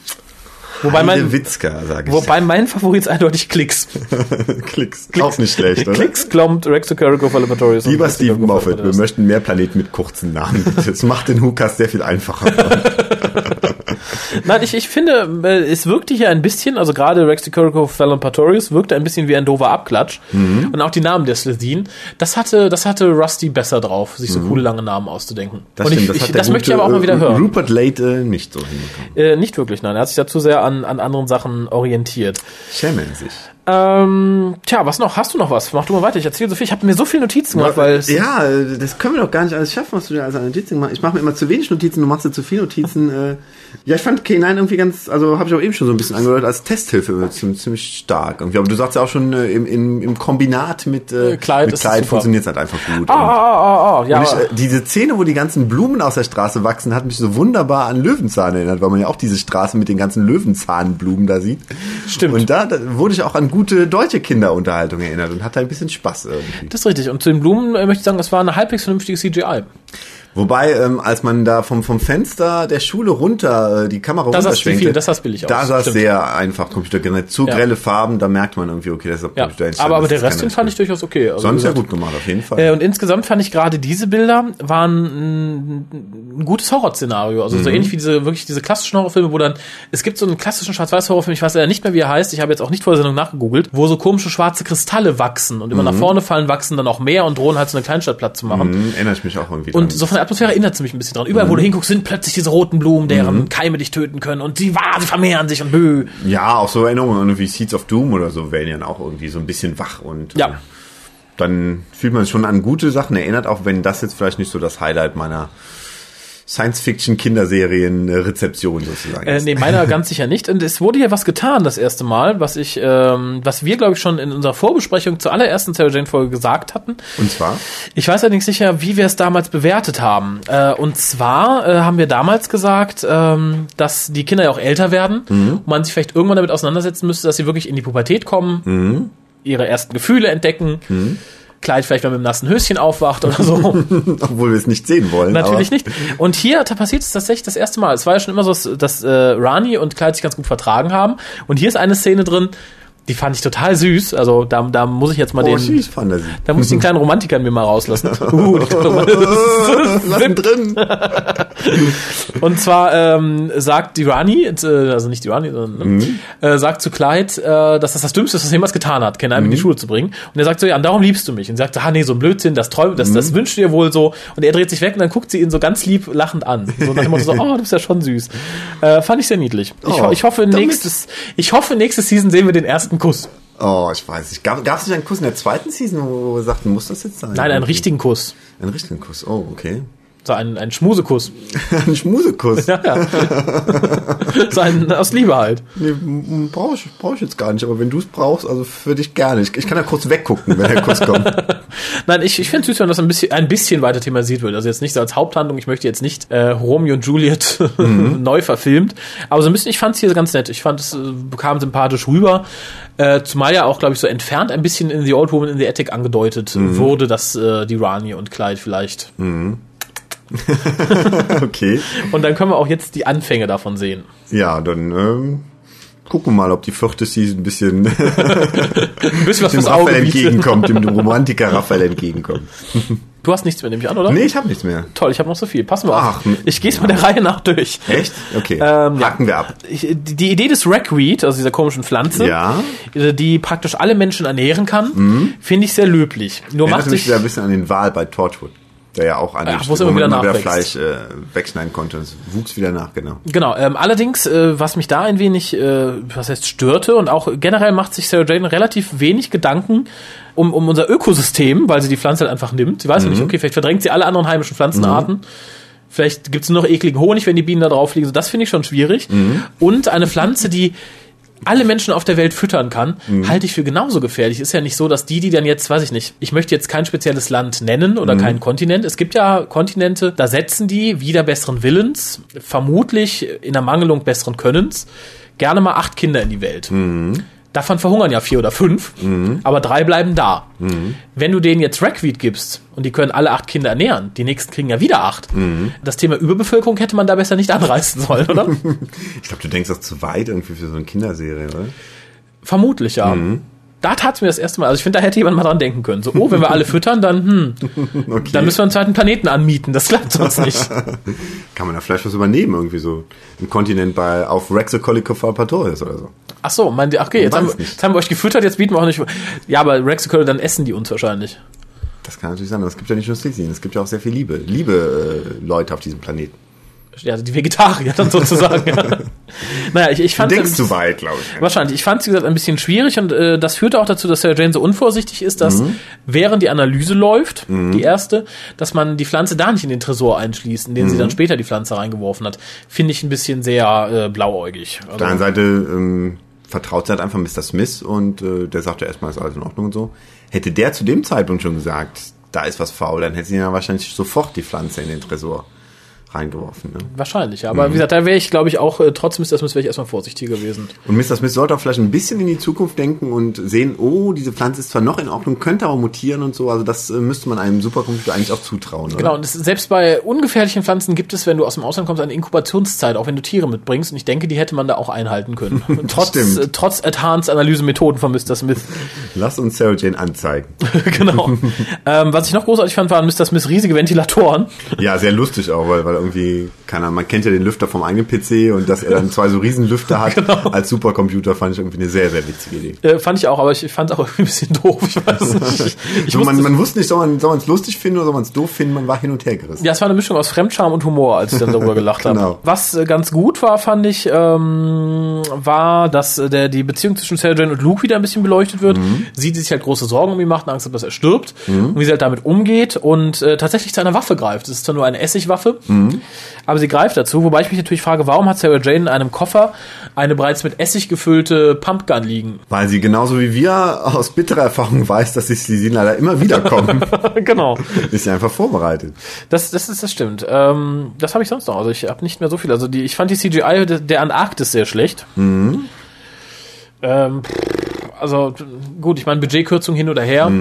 Wobei mein, Witzka, sag ich. wobei mein Favorit ist eindeutig Klicks. Klicks. Auch nicht schlecht, oder? Klicks, Klomp, Raxicorico Felipatorius. und Lieber Steven Moffat, wir möchten mehr Planeten mit kurzen Namen. Das macht den Hukas sehr viel einfacher. Nein, ich, ich finde, äh, es wirkte hier ein bisschen, also gerade Rexicorico Fallon Patorius wirkte ein bisschen wie ein doofer Abklatsch. Mhm. Und auch die Namen der Slitheen, das hatte, das hatte Rusty besser drauf, sich so coole lange Namen auszudenken. Mhm. Das und stimmt, ich, das, ich, das möchte ich aber auch mal wieder hören. Rupert Late äh, nicht so hinbekommen. Äh, nicht wirklich, nein. Er hat sich dazu sehr an, an anderen Sachen orientiert. Schämen sich. Ähm, tja, was noch? Hast du noch was? Mach du mal weiter. Ich erzähle so viel. Ich habe mir so viele Notizen gemacht, weil ja, das können wir doch gar nicht alles schaffen, was du dir als Notizen machst. Ich mache mir immer zu wenig Notizen, du machst dir zu viele Notizen. Äh. Ja, ich fand K9 irgendwie ganz, also habe ich auch eben schon so ein bisschen angehört, als Testhilfe ziemlich, ziemlich stark. Irgendwie. Aber du sagst ja auch schon, äh, im, im, im Kombinat mit, äh, Äh, mit Clyde super. funktioniert es halt einfach gut. Ah, ah, ah, ah, ah. Ja, Und ich, äh, diese Szene, wo die ganzen Blumen aus der Straße wachsen, hat mich so wunderbar an Löwenzahn erinnert, weil man ja auch diese Straße mit den ganzen Löwenzahnblumen da sieht. Stimmt. Und da, da wurde ich auch an gute deutsche Kinderunterhaltung erinnert und hatte ein bisschen Spaß irgendwie. das ist richtig. Und zu den Blumen äh, möchte ich sagen, das war eine halbwegs vernünftige CGI. Wobei, ähm, als man da vom, vom Fenster der Schule runter äh, die Kamera Da runterschwenkte, viel- das sah's billig aus, Da sah es sehr einfach computergeneriert. Zu Ja. grelle Farben, da merkt man irgendwie, okay, das ist Ja, Computer aber, aber der Rest, den fand ich durchaus okay. Also, Sonst ja gut gemacht, auf jeden Fall. Äh, und insgesamt fand ich gerade diese Bilder waren ein, ein gutes Horrorszenario. Also Mhm. so ähnlich wie diese wirklich diese klassischen Horrorfilme, wo dann es gibt so einen klassischen Schwarz-Weiß-Horrorfilm, ich weiß leider nicht mehr, wie er heißt, ich habe jetzt auch nicht vor der Sendung nachgegoogelt, wo so komische schwarze Kristalle wachsen und immer nach vorne fallen, wachsen dann auch mehr und drohen halt so eine Kleinstadt platt zu machen. Hm, erinnere ich mich auch irgendwie Und Und so von der Atmosphäre erinnert mich ein bisschen dran. Überall, wo du hinguckst, sind plötzlich diese roten Blumen, deren Keime dich töten können und die, wahr, sie vermehren sich und bö. Ja, auch so Erinnerungen wie Seeds of Doom oder so werden ja auch irgendwie so ein bisschen wach und Ja. äh, dann fühlt man sich schon an gute Sachen erinnert, auch wenn das jetzt vielleicht nicht so das Highlight meiner Science-Fiction-Kinderserien-Rezeption sozusagen Äh, nee, meiner ganz sicher nicht. Und es wurde ja was getan das erste Mal, was ich, ähm, was wir, glaube ich, schon in unserer Vorbesprechung zur allerersten Sarah Jane-Folge gesagt hatten. Und zwar? Ich weiß allerdings sicher, wie wir es damals bewertet haben. Äh, und zwar äh, haben wir damals gesagt, ähm, dass die Kinder ja auch älter werden und man sich vielleicht irgendwann damit auseinandersetzen müsste, dass sie wirklich in die Pubertät kommen, ihre ersten Gefühle entdecken. Kleid vielleicht mal mit einem nassen Höschen aufwacht oder so. Obwohl wir es nicht sehen wollen. Natürlich nicht. Und hier da passiert es tatsächlich das erste Mal. Es war ja schon immer so, dass, dass äh, Rani und Clyde sich ganz gut vertragen haben. Und hier ist eine Szene drin, die fand ich total süß. Also da, da muss ich jetzt mal Oh, den, süß fand er sie. da muss ich den kleinen Romantiker mir mal rauslassen. Uh, Lass ihn drin. und zwar ähm, sagt die Rani, äh, also nicht die Rani, sondern Mhm. äh, sagt zu Clyde, äh, dass das das Dümmste ist, was er jemals getan hat, Ken einem Mhm. in die Schule zu bringen. Und er sagt so, ja, und darum liebst du mich. Und sagt, ah nee, so ein Blödsinn, das träum, das, Mhm. das wünscht dir wohl so. Und er dreht sich weg und dann guckt sie ihn so ganz lieb lachend an. So nach dem Motto so, oh, du bist ja schon süß. Äh, fand ich sehr niedlich. Oh, ich hoffe, nächstes, ich hoffe, nächste Season sehen wir den ersten Kuss. Oh, ich weiß nicht. Gab es nicht einen Kuss in der zweiten Season, wo wir sagten, muss das jetzt sein? Nein, einen richtigen Kuss. Einen richtigen Kuss. Oh, okay. So ein, ein Schmusekuss. Ein Schmusekuss. Ja, ja. so ein, aus Liebe halt. Nee, brauche ich, brauch ich jetzt gar nicht, aber wenn du es brauchst, also für dich gerne. Ich, ich kann ja kurz weggucken, wenn der Kuss kommt. Nein, ich, ich finde süß, wenn das ein bisschen, ein bisschen weiter thematisiert wird. Also jetzt nicht so als Haupthandlung. Ich möchte jetzt nicht äh, Romeo und Juliet neu verfilmt. Aber so ein bisschen, ich fand es hier ganz nett. Ich fand es äh, bekam sympathisch rüber. Äh, zumal ja auch, glaube ich, so entfernt ein bisschen in The Old Woman in the Attic angedeutet wurde, dass äh, die Rani und Clyde vielleicht. Okay. Und dann können wir auch jetzt die Anfänge davon sehen. Ja, dann ähm, gucken wir mal, ob die vierte Season ein bisschen Ein bisschen was dem Raphael entgegenkommt, dem Romantiker Raphael entgegenkommt. Du hast nichts mehr, nehme ich an, oder? Nee, ich habe nichts mehr. Toll, ich habe noch so viel. Passen wir auf. Ach, Ich gehe es mal der Reihe nach durch. Echt? Okay. Ähm, ja. Haken wir ab. Ich, die Idee des Ragweed, also dieser komischen Pflanze, Ja. die praktisch alle Menschen ernähren kann, finde ich sehr löblich. Nur Erinnert macht mich sich wieder ein bisschen an den Wal bei Torchwood, der ja auch an den Ach, wo es wo immer wieder nachwächst. Fleisch äh, wegschneiden konnte. Es wuchs wieder nach, genau. genau. Ähm, allerdings, äh, was mich da ein wenig, äh, was heißt störte und auch generell macht sich Sarah Jane relativ wenig Gedanken um, um unser Ökosystem, weil sie die Pflanze halt einfach nimmt. Sie weiß ja nicht, okay, vielleicht verdrängt sie alle anderen heimischen Pflanzenarten. Vielleicht gibt's nur noch ekligen Honig, wenn die Bienen da drauf liegen. So, das finde ich schon schwierig. Und eine Pflanze, die alle Menschen auf der Welt füttern kann, halte ich für genauso gefährlich. Ist ja nicht so, dass die, die dann jetzt, weiß ich nicht, ich möchte jetzt kein spezielles Land nennen oder keinen Kontinent. Es gibt ja Kontinente, da setzen die wieder besseren Willens, vermutlich in der Mangelung besseren Könnens, gerne mal acht Kinder in die Welt. Davon verhungern ja vier oder fünf, aber drei bleiben da. Wenn du denen jetzt Ragweed gibst und die können alle acht Kinder ernähren, die nächsten kriegen ja wieder acht. Das Thema Überbevölkerung hätte man da besser nicht anreißen sollen, oder? Ich glaube, du denkst das zu weit irgendwie für so eine Kinderserie, oder? Vermutlich, ja. Da tat's mir das erste Mal. Also ich finde, da hätte jemand mal dran denken können. So, oh, wenn wir alle füttern, dann, hm, Okay. dann müssen wir einen zweiten Planeten anmieten. Das klappt sonst nicht. Kann man da vielleicht was übernehmen, irgendwie so im Kontinent bei auf Rexocolicophalpatoris oder so. Ach so, meint ihr, okay, jetzt haben, wir, jetzt haben wir euch gefüttert, jetzt bieten wir auch nicht. Ja, aber Rexicol, dann essen die uns wahrscheinlich. Das kann natürlich sein, aber es gibt ja nicht nur Sixteen, es gibt ja auch sehr viel Liebe. Liebe äh, Leute auf diesem Planeten. Ja, die Vegetarier dann sozusagen. ja. Naja, ich, ich Du fand denkst zu weit, glaube ich. Wahrscheinlich. Ich fand es, wie gesagt, ein bisschen schwierig und äh, das führte auch dazu, dass Sarah Jane so unvorsichtig ist, dass während die Analyse läuft, die erste, dass man die Pflanze da nicht in den Tresor einschließt, in den sie dann später die Pflanze reingeworfen hat. Finde ich ein bisschen sehr äh, blauäugig. Auf der anderen Seite ähm, vertraut sie halt einfach Mr. Smith und äh, der sagt ja erstmal, ist alles in Ordnung und so. Hätte der zu dem Zeitpunkt schon gesagt, da ist was faul, dann hätte sie ja wahrscheinlich sofort die Pflanze in den Tresor reingeworfen. Ne? Wahrscheinlich, ja. Aber wie gesagt, da wäre ich, glaube ich, auch, äh, trotz Mr. Smith wäre ich erstmal vorsichtiger gewesen. Und Mr. Smith sollte auch vielleicht ein bisschen in die Zukunft denken und sehen, oh, diese Pflanze ist zwar noch in Ordnung, könnte aber mutieren und so. Also das äh, müsste man einem Supercomputer eigentlich auch zutrauen. Oder? Genau, und das, selbst bei ungefährlichen Pflanzen gibt es, wenn du aus dem Ausland kommst, eine Inkubationszeit, auch wenn du Tiere mitbringst. Und ich denke, die hätte man da auch einhalten können. trotz, äh, trotz Advanced Analysemethoden von Mr. Smith. Lass uns Sarah Jane anzeigen. genau. ähm, was ich noch großartig fand, waren Mr. Smiths riesige Ventilatoren. Ja, sehr lustig auch, weil, weil irgendwie, keine Ahnung, man kennt ja den Lüfter vom eigenen PC und dass er dann zwei so Riesenlüfter hat Genau. als Supercomputer, fand ich irgendwie eine sehr, sehr witzige Idee. Äh, fand ich auch, aber ich fand es auch irgendwie ein bisschen doof. Ich weiß nicht. Ich, so, man, wusste- man wusste nicht, soll man es lustig finden oder soll man es doof finden, man war hin und her gerissen. Ja, es war eine Mischung aus Fremdscham und Humor, als ich dann darüber gelacht Genau. habe. Was äh, ganz gut war, fand ich, ähm, war, dass äh, der, die Beziehung zwischen Sarah Jane und Luke wieder ein bisschen beleuchtet wird. Mhm. Sie, die sich halt große Sorgen um ihn macht, Angst hat, dass er stirbt. Und wie sie halt damit umgeht und äh, tatsächlich zu einer Waffe greift. Es ist zwar nur eine Essigwaffe, Mhm. Aber sie greift dazu. Wobei ich mich natürlich frage, warum hat Sarah Jane in einem Koffer eine bereits mit Essig gefüllte Pumpgun liegen? Weil sie genauso wie wir aus bitterer Erfahrung weiß, dass die Slesinen leider immer wieder kommen, genau. ist sie einfach vorbereitet. Das, das ist das stimmt. Ähm, das habe ich sonst noch. Also ich habe nicht mehr so viel. Also die, ich fand die CGI der, Antarktis sehr schlecht. Ähm, pff, also gut, ich meine Budgetkürzung hin oder her.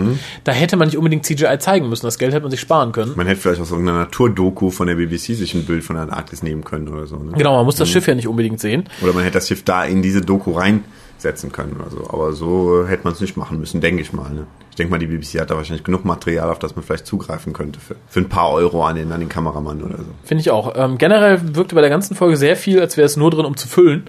Da hätte man nicht unbedingt CGI zeigen müssen. Das Geld hätte man sich sparen können. Man hätte vielleicht aus irgendeiner Naturdoku von der BBC sich ein Bild von der Antarktis nehmen können oder so. Ne? Genau, man muss das Schiff ja nicht unbedingt sehen. Oder man hätte das Schiff da in diese Doku reinsetzen können oder so. Aber so hätte man es nicht machen müssen, denke ich mal. Ne? Ich denke mal, die BBC hat da wahrscheinlich genug Material, auf das man vielleicht zugreifen könnte für, für ein paar Euro an den, an den Kameramann oder so. Finde ich auch. Ähm, generell wirkte bei der ganzen Folge sehr viel, als wäre es nur drin, um zu füllen.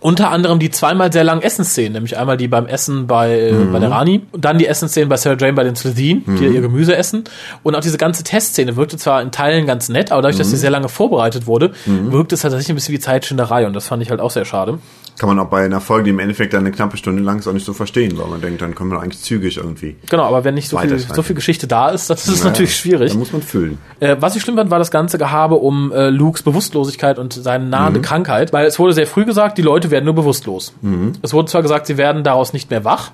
Unter anderem die zweimal sehr langen Essensszenen, nämlich einmal die beim Essen bei, äh, bei der Rani und dann die Essensszenen bei Sarah Jane bei den Slitheen, die ihr Gemüse essen. Und auch diese ganze Testszene wirkte zwar in Teilen ganz nett, aber dadurch, dass sie sehr lange vorbereitet wurde, wirkte es halt tatsächlich ein bisschen wie Zeitschinderei und das fand ich halt auch sehr schade. Kann man auch bei einer Folge, die im Endeffekt dann eine knappe Stunde lang ist, auch nicht so verstehen, weil man denkt, dann können wir eigentlich zügig irgendwie. Genau, aber wenn nicht so viel, so viel Geschichte da ist, das ist Naja, natürlich schwierig. Da muss man füllen. Äh, was ich schlimm fand, war das ganze Gehabe um äh, Lukes Bewusstlosigkeit und seine nahende Krankheit, weil es wurde sehr früh gesagt, die Leute werden nur bewusstlos. Es wurde zwar gesagt, sie werden daraus nicht mehr wach,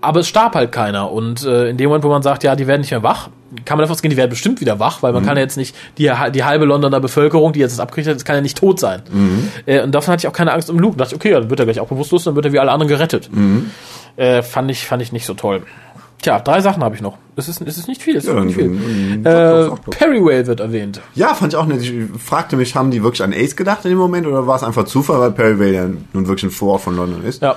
aber es starb halt keiner. Und äh, in dem Moment, wo man sagt, ja, die werden nicht mehr wach, kann man davon ausgehen, die werden bestimmt wieder wach, weil man kann ja jetzt nicht, die, die halbe Londoner Bevölkerung, die jetzt das abgekriegt hat, das kann ja nicht tot sein. Äh, und davon hatte ich auch keine Angst um Luke. Da dachte ich, okay, dann wird er gleich auch bewusstlos, dann wird er wie alle anderen gerettet. Äh, fand, ich, fand ich nicht so toll. Tja, drei Sachen habe ich noch. Es ist, es ist nicht viel, es ist Ja, nicht viel. dann- Äh. Perrywale wird erwähnt. Ja, fand ich auch nicht. Ich fragte mich, haben die wirklich an Ace gedacht in dem Moment oder war es einfach Zufall, weil Perryvale ja nun wirklich ein Vorort von London ist? Ja.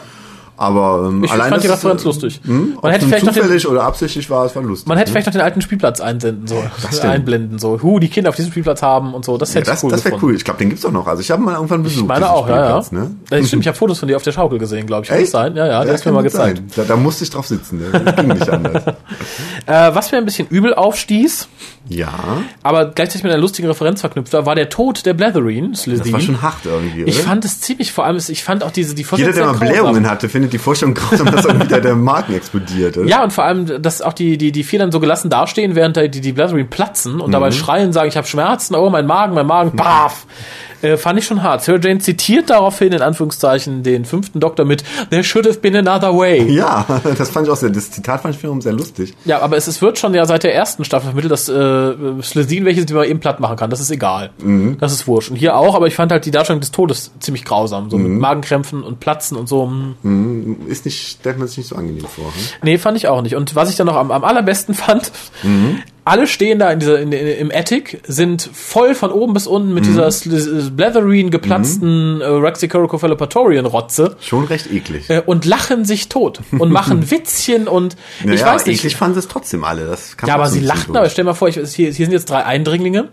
Aber ähm, Ich allein fand die das, Referenz äh, lustig. Hm? Man hätte vielleicht noch den, zufällig oder absichtlich war, es war lustig. man hätte vielleicht noch den alten Spielplatz einsenden sollen, stimmt. einblenden so. Hu, die Kinder auf diesem Spielplatz haben und so. Das ja, hätte das ich cool das wäre cool. Ich glaube, den gibt's auch noch. Also ich habe mal irgendwann besucht. Ich meine auch, ja, ja. Ne? Das stimmt, ich habe Fotos von dir auf der Schaukel gesehen, glaube ich. Kann das sein? Ja, ja, der ist mir kann mal gezeigt. Da, da musste ich drauf sitzen. Das ging nicht anders. Äh, was mir ein bisschen übel aufstieß, Ja, aber gleichzeitig mit einer lustigen Referenz verknüpft war, war der Tod der Bletherine, das Slitheen. war schon hart irgendwie, oder? ich fand es ziemlich, vor allem, ich fand auch diese, die Jeder, der mal Vorstellung Blähungen hatte, findet die Vorstellung grausam, dass irgendwie der, der Magen explodiert, oder? Ja, und vor allem, dass auch die, die, die dann so gelassen dastehen, während die, die Bletherine platzen und Mhm. dabei schreien, sagen, ich habe Schmerzen, oh, mein Magen, mein Magen, paf. Äh, fand ich schon hart. Sarah Jane zitiert daraufhin, in Anführungszeichen, den fünften Doktor mit There should have been another way. Ja, das fand ich auch sehr, das Zitat fand ich wiederum sehr lustig. Ja, aber es, es wird schon ja seit der ersten Staffel vermittelt, dass äh, Slezin welches die man eben platt machen kann. Das ist egal. Mhm. Das ist wurscht. Und hier auch, aber ich fand halt die Darstellung des Todes ziemlich grausam. So Mhm. mit Magenkrämpfen und Platzen und so. hm. Ist nicht, stellt man sich nicht so angenehm vor. Hm? Nee, fand ich auch nicht. Und was ich dann noch am, am allerbesten fand, Mhm. Alle stehen da in dieser, in, in, im Attic, sind voll von oben bis unten mit dieser Sl- Bletherine geplatzten äh, Raxicurocophallopatorian-Rotze Schon recht eklig. äh, und lachen sich tot und machen Witzchen und ich Naja, weiß nicht. eklig fanden sie es trotzdem alle. Das kann Ja, aber sie lachten, aber stell mal vor, ich, hier, hier sind jetzt drei Eindringlinge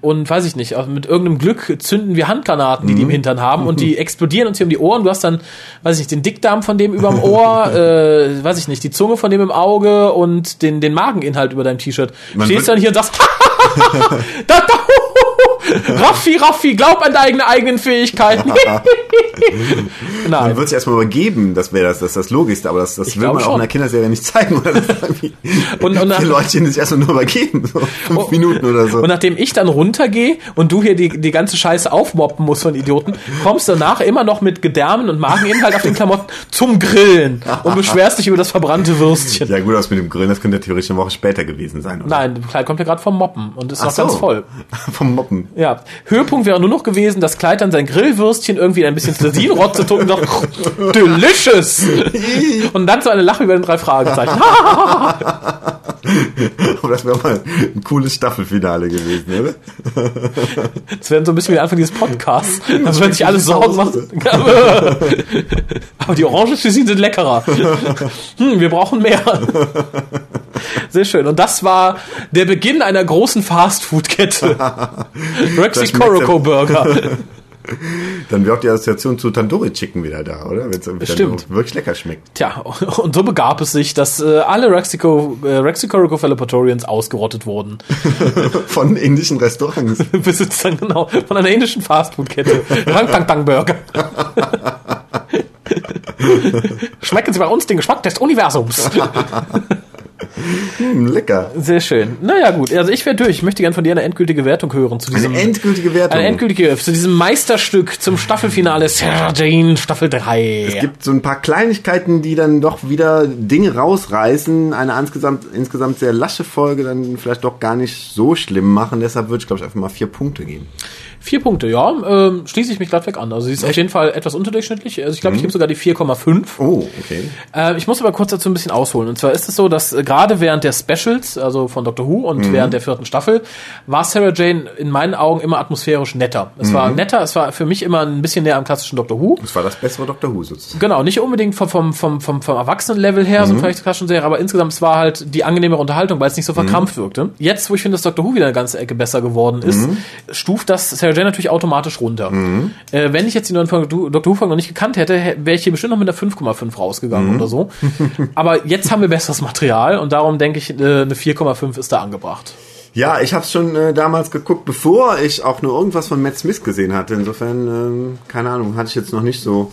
und weiß ich nicht, mit irgendeinem Glück zünden wir Handgranaten, die die im Hintern haben und die explodieren uns hier um die Ohren. Du hast dann, weiß ich nicht, den Dickdarm von dem überm Ohr, äh, weiß ich nicht, die Zunge von dem im Auge und den, den Mageninhalt über deinem T-Shirt. Man Stehst dann hier und sagst, da, da, Raffi, Raffi, glaub an deine eigenen Fähigkeiten. Man Nein. wird sich erstmal übergeben, das wäre das, das, das Logischste, aber das, das will man auch schon. in der Kinderserie nicht zeigen. Oder das Und- und die Leute, sich erstmal nur übergeben, so fünf Oh. Minuten oder so. Und nachdem ich dann runtergehe und du hier die, die ganze Scheiße aufmoppen musst von Idioten, kommst du danach immer noch mit Gedärmen und Mageninhalt auf den Klamotten zum Grillen und beschwerst dich über das verbrannte Würstchen. ja gut, aus mit dem Grillen, das könnte ja theoretisch eine Woche später gewesen sein. Oder? Nein, das Kleid kommt ja gerade vom Moppen und ist Ach noch so. ganz voll. Vom Moppen. Ja, Höhepunkt wäre nur noch gewesen, das Kleid dann sein Grillwürstchen irgendwie ein bisschen Slazinrotze tut und noch delicious. und dann so eine Lache über den drei Fragezeichen. Aber das wäre mal ein cooles Staffelfinale gewesen, oder? Das wäre so ein bisschen wie der Anfang dieses Podcasts. Also wenn sich alle Sorgen machen. Aber die Orangenfusinen sind leckerer. Hm, wir brauchen mehr. Sehr schön. Und das war der Beginn einer großen Fastfood-Kette. Rexy Coroco Burger. Dann wäre auch die Assoziation zu Tandoori Chicken wieder da, oder? Wenn es Stimmt. wirklich lecker schmeckt. Tja, und so begab es sich, dass äh, alle Rexico, äh, Rexy Coroco Felipatorians ausgerottet wurden. Von indischen Restaurants. Besitzt dann genau von einer indischen Fastfood-Kette. Rang Tang Tang Burger. Schmecken Sie bei uns den Geschmack des Universums. Hm, lecker. Sehr schön. Naja, gut. Also ich wäre durch. Ich möchte gerne von dir eine endgültige Wertung hören zu diesem. Eine endgültige Wertung. eine endgültige, zu diesem Meisterstück zum Staffelfinale Jane Staffel 3. Es gibt so ein paar Kleinigkeiten, die dann doch wieder Dinge rausreißen, eine insgesamt, insgesamt sehr lasche Folge dann vielleicht doch gar nicht so schlimm machen. Deshalb würde ich, glaube ich, einfach mal vier Punkte geben. Vier Punkte, ja. Ähm, schließe ich mich glattweg an. Also sie ist auf jeden Fall etwas unterdurchschnittlich. Also ich glaube, ich gebe sogar die 4,5. Oh, okay. Äh, ich muss aber kurz dazu ein bisschen ausholen. Und zwar ist es so, dass äh, gerade während der Specials, also von Doctor Who und während der vierten Staffel, war Sarah Jane in meinen Augen immer atmosphärisch netter. Es war netter, es war für mich immer ein bisschen näher am klassischen Doctor Who. Das war das bessere Doctor Who sozusagen. Genau, nicht unbedingt vom, vom, vom, vom, vom Erwachsenenlevel her, so vielleicht klassischen Serie, aber insgesamt es war halt die angenehmere Unterhaltung, weil es nicht so verkrampft wirkte. Jetzt, wo ich finde, dass Doctor Who wieder eine ganze Ecke besser geworden ist, stuft das Sarah Jane natürlich automatisch runter. Äh, wenn ich jetzt die neuen Folgen Doctor Who-Folgen noch nicht gekannt hätte, hä- wäre ich hier bestimmt noch mit einer 5,5 rausgegangen oder so. aber jetzt haben wir besseres Material und darum denke ich, äh, eine 4,5 ist da angebracht. Ja, ich habe es schon äh, damals geguckt, bevor ich auch nur irgendwas von Matt Smith gesehen hatte. Insofern, ähm, keine Ahnung, hatte ich jetzt noch nicht so.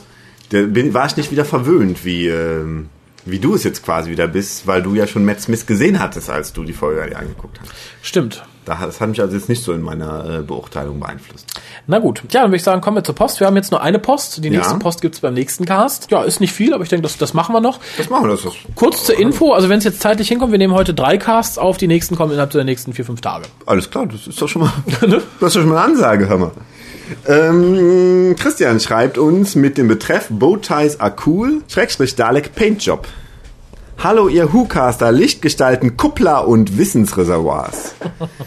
Der, bin, war ich nicht wieder verwöhnt, wie, ähm, wie du es jetzt quasi wieder bist, weil du ja schon Matt Smith gesehen hattest, als du die Folge angeguckt hast. Stimmt. Das hat mich also jetzt nicht so in meiner äh, Beurteilung beeinflusst. Na gut. Ja, dann würde ich sagen, kommen wir zur Post. Wir haben jetzt nur eine Post. Die Ja. nächste Post gibt's beim nächsten Cast. Ja, ist nicht viel, aber ich denke, das, das machen wir noch. Das machen wir das doch. Kurz zur Info, also wenn es jetzt zeitlich hinkommt, wir nehmen heute drei Casts auf, die nächsten kommen innerhalb der nächsten vier, fünf Tage. Alles klar, das ist doch schon mal, das ist doch schon mal eine Ansage, hör mal. Ähm, Christian schreibt uns mit dem Betreff Bowties are cool, Schrägstrich Dalek Paintjob. Hallo ihr Whocaster, Lichtgestalten, Kuppler und Wissensreservoirs.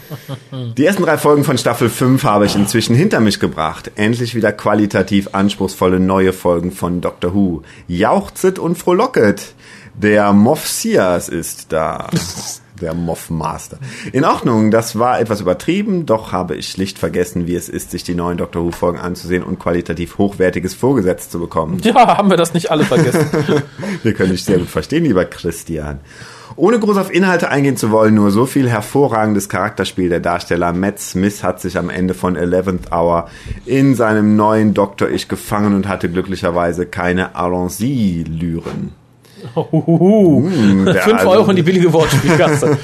Die ersten drei Folgen von Staffel 5 habe ich inzwischen hinter mich gebracht. Endlich wieder qualitativ anspruchsvolle neue Folgen von Doctor Who. Jauchzet und frohlocket. Der Moff-Sias ist da. Der Moff-Master. In Ordnung, das war etwas übertrieben, doch habe ich schlicht vergessen, wie es ist, sich die neuen Doctor Who-Folgen anzusehen und qualitativ hochwertiges vorgesetzt zu bekommen. Ja, haben wir das nicht alle vergessen. Wir können dich sehr gut verstehen, lieber Christian. Ohne groß auf Inhalte eingehen zu wollen, nur so viel hervorragendes Charakterspiel der Darsteller Matt Smith hat sich am Ende von 11th Hour in seinem neuen Doktor Ich gefangen und hatte glücklicherweise keine Allons-y-Lyren. Der Fünf alte- Euro in die billige Wortspielkasse.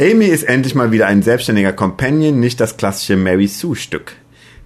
Amy ist endlich mal wieder ein selbstständiger Companion, nicht das klassische Mary Sue-Stück.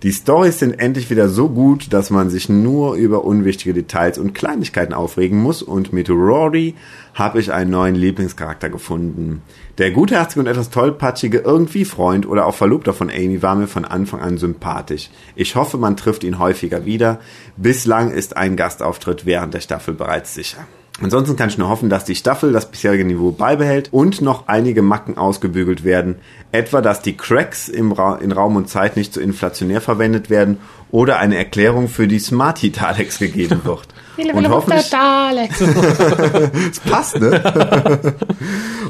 Die Storys sind endlich wieder so gut, dass man sich nur über unwichtige Details und Kleinigkeiten aufregen muss und mit Rory habe ich einen neuen Lieblingscharakter gefunden. Der gutherzige und etwas tollpatschige irgendwie Freund oder auch Verlobter von Amy war mir von Anfang an sympathisch. Ich hoffe, man trifft ihn häufiger wieder. Bislang ist ein Gastauftritt während der Staffel bereits sicher. Ansonsten kann ich nur hoffen, dass die Staffel das bisherige Niveau beibehält und noch einige Macken ausgebügelt werden. Etwa, dass die Cracks im Ra in Raum und Zeit nicht so inflationär verwendet werden oder eine Erklärung für die Smarty Daleks gegeben wird. Und hoffentlich, Daleks. das passt, ne?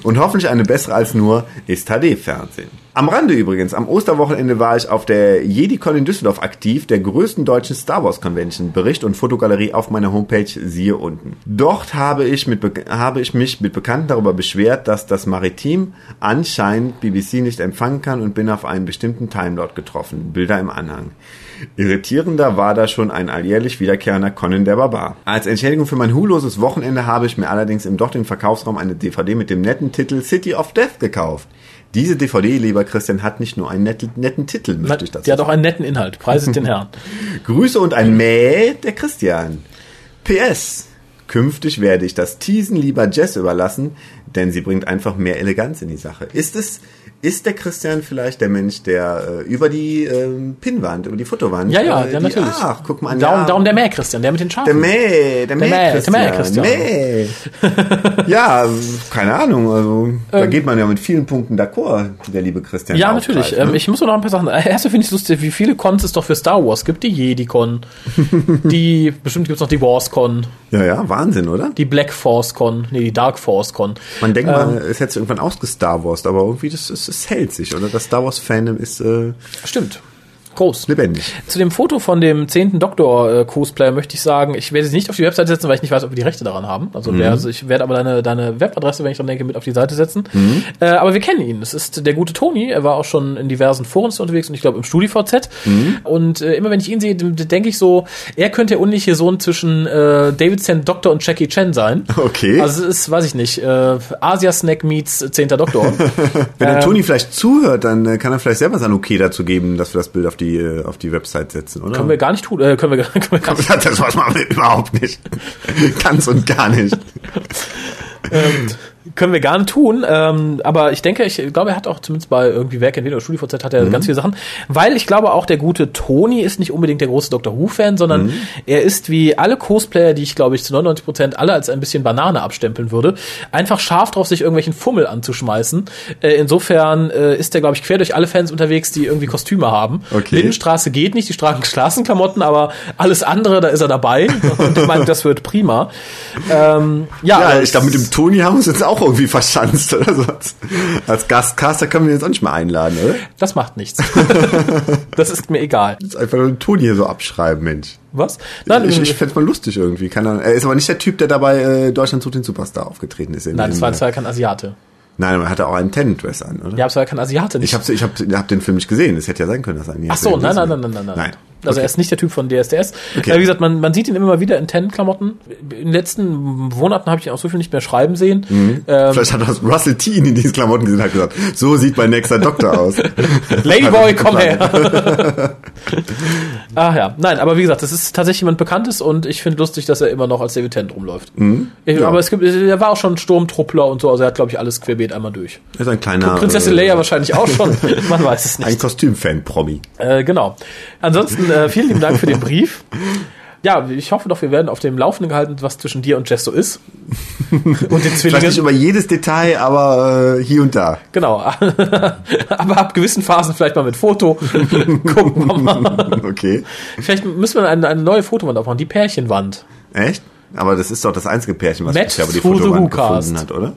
und hoffentlich eine bessere als nur ist HD-Fernsehen. Am Rande übrigens, am Osterwochenende war ich auf der JediCon in Düsseldorf aktiv, der größten deutschen Star Wars Convention. Bericht und Fotogalerie auf meiner Homepage siehe unten. Dort habe ich, mit, Be- habe ich mich mit Bekannten darüber beschwert, dass das Maritim anscheinend BBC nicht empfangen kann und bin auf einen bestimmten Timelord getroffen. Bilder im Anhang. Irritierender war da schon ein alljährlich wiederkehrender Conan der Barbar. Als Entschädigung für mein huloses Wochenende habe ich mir allerdings im doch den Verkaufsraum eine DVD mit dem netten Titel City of Death gekauft. Diese DVD, lieber Christian, hat nicht nur einen netten, netten Titel, möchte ich dazu Die hat auch einen netten Inhalt. Preiset den Herrn. Grüße und ein Mäh der Christian. PS. Künftig werde ich das Teasen lieber Jess überlassen, denn sie bringt einfach mehr Eleganz in die Sache. Ist es, ist der Christian vielleicht der Mensch, der äh, über die ähm, Pinnwand, über die Fotowand. Ja, ja, äh, ja, die, natürlich. Ach, guck mal an. Darum, ja, darum der Mäh Christian, der mit den der Schafen. Mäh, der Mäh, Mäh, Christian. der Mäh Christian. Mäh. ja, keine Ahnung. Also da Ähm. geht man ja mit vielen Punkten d'accord, der liebe Christian. Ja, natürlich. ne? Ähm, ich muss nur noch ein paar Sachen. Erst finde ich es lustig, wie viele Cons es doch für Star Wars gibt. Die Jedi-Con, die, bestimmt gibt es noch die Wars-Con, ja, ja, Wahnsinn, oder? die Black Force-Con, nee, die Dark Force-Con. Man denkt Ähm. mal, es hätte irgendwann ausgestar Wars, aber irgendwie das, das, das hält sich, oder? Das Star Wars Fandom ist äh, Stimmt. Groß. lebendig. Zu dem Foto von dem 10. Doktor-Cosplayer möchte ich sagen, ich werde sie nicht auf die Webseite setzen, weil ich nicht weiß, ob wir die Rechte daran haben. Also, wer, also ich werde aber deine, deine Webadresse, wenn ich dran denke, mit auf die Seite setzen. Äh, aber wir kennen ihn. Es ist der gute Toni. Er war auch schon in diversen Foren unterwegs und ich glaube im StudiVZ. Und äh, immer wenn ich ihn sehe, denke ich so, er könnte der unliche Sohn zwischen äh, David St. Doktor und Jackie Chan sein. Okay. Also es ist, weiß ich nicht, äh, Asia Snack meets 10. Doktor. Wenn der Ähm. Toni vielleicht zuhört, dann äh, kann er vielleicht selber sein Okay dazu geben, dass wir das Bild auf die äh, auf die Website setzen, oder? können wir gar nicht tun. Äh, können wir, können wir gar nicht das weiß man überhaupt nicht. Ganz und gar nicht. ähm, können wir gar nicht tun. Ähm, aber ich denke, ich glaube, er hat auch zumindest bei irgendwie Werk entweder oder StudiVZ hat er Mhm. ganz viele Sachen. Weil ich glaube auch, der gute Toni ist nicht unbedingt der große Doctor Who-Fan, sondern Mhm. er ist wie alle Cosplayer, die ich glaube ich zu 99 Prozent alle als ein bisschen Banane abstempeln würde, einfach scharf drauf, sich irgendwelchen Fummel anzuschmeißen. Äh, insofern äh, ist er, glaube ich, quer durch alle Fans unterwegs, die irgendwie Kostüme haben. Okay. Lindenstraße geht nicht, die Straßenklamotten, aber alles andere, da ist er dabei. Und ich meine, das wird prima. Ähm, ja, Ja, ich glaube, mit dem Toni haben uns jetzt auch irgendwie verschanzt, oder so. Als, Gastcaster können wir ihn jetzt auch nicht mehr einladen, oder? Das macht nichts. das ist mir egal. Jetzt einfach nur Toni hier so abschreiben, Mensch. Was? Nein, ich ich fände mal lustig irgendwie. Keine Ahnung. Er ist aber nicht der Typ, der dabei äh, Deutschland sucht den Superstar aufgetreten ist. In nein, das war, äh, das war ja kein Asiate. Nein, aber er hatte auch einen Tenant-Dress an, oder? Ja, das war ja kein Asiate. Nicht. Ich habe ich hab, hab den Film nicht gesehen. Es hätte ja sein können, dass er ein Ach so, nein, nein, nein, nein, nein, nein. Nein. Also Okay. er ist nicht der Typ von DSDS. Okay. Wie gesagt, man, man sieht ihn immer wieder in Ten-Klamotten. In den letzten Monaten habe ich ihn auch so viel nicht mehr schreiben sehen. Mhm. Ähm, Vielleicht hat das Russell T in diesen Klamotten gesehen und hat gesagt, so sieht mein nächster Doktor aus. Ladyboy, komm her. Ach ja, nein, aber wie gesagt, das ist tatsächlich jemand Bekanntes und ich finde lustig, dass er immer noch als David Tennant rumläuft. Ich, Mhm. Ja. Aber es gibt, er war auch schon Sturmtruppler und so, also er hat, glaube ich, alles querbeet einmal durch. Er ist ein kleiner... Prinzessin äh, Leia wahrscheinlich auch schon, man weiß es nicht. Ein Kostümfan-Promi. Äh, genau. Ansonsten äh, vielen lieben Dank für den Brief. Ja, ich hoffe doch, wir werden auf dem Laufenden gehalten, was zwischen dir und Jess so ist. und den Vielleicht nicht Zwillingen. über jedes Detail, aber äh, hier und da. Genau. Aber ab gewissen Phasen vielleicht mal mit Foto. Gucken wir mal. Okay. Vielleicht müssen wir eine, eine neue Fotowand aufmachen, die Pärchenwand. Echt? Aber das ist doch das einzige Pärchen, was Matt bisher über die Fotowand gefunden hat, oder?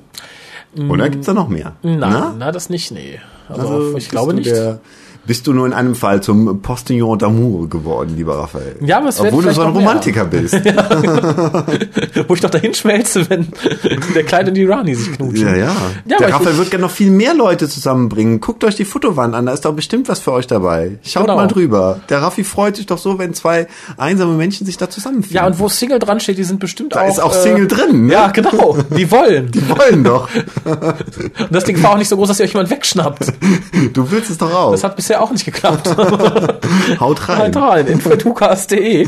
Oder gibt's da noch mehr? Nein, Na? na, das nicht, nee. Also, Also ich glaube nicht. Der, bist du nur in einem Fall zum Postillon d'amour geworden, lieber Raphael? Ja, aber es Obwohl du so ein noch mehr. Romantiker bist. Wo ich doch dahin schmelze, wenn der Kleine und die Rani sich knutschen. Ja, ja. Ja, der Raphael wird gerne noch viel mehr Leute zusammenbringen. Guckt euch die Fotowand an, da ist doch bestimmt was für euch dabei. Schaut Genau. mal drüber. Der Raffi freut sich doch so, wenn zwei einsame Menschen sich da zusammenfinden. Ja, und wo Single dran steht, die sind bestimmt da auch. ist auch äh, Single drin. Ne? Ja, genau. Die wollen. Die wollen doch. Und das Ding war auch nicht so groß, dass ihr euch jemand wegschnappt. Du willst es doch auch. Das hat bisher auch nicht geklappt. Haut rein. Halt rein, info.hukas.de.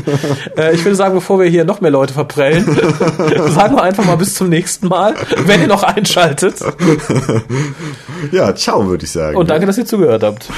Äh, ich würde sagen, bevor wir hier noch mehr Leute verprellen, sagen wir einfach mal bis zum nächsten Mal, wenn ihr noch einschaltet. Ja, ciao, würde ich sagen. Und danke, dass ihr zugehört habt.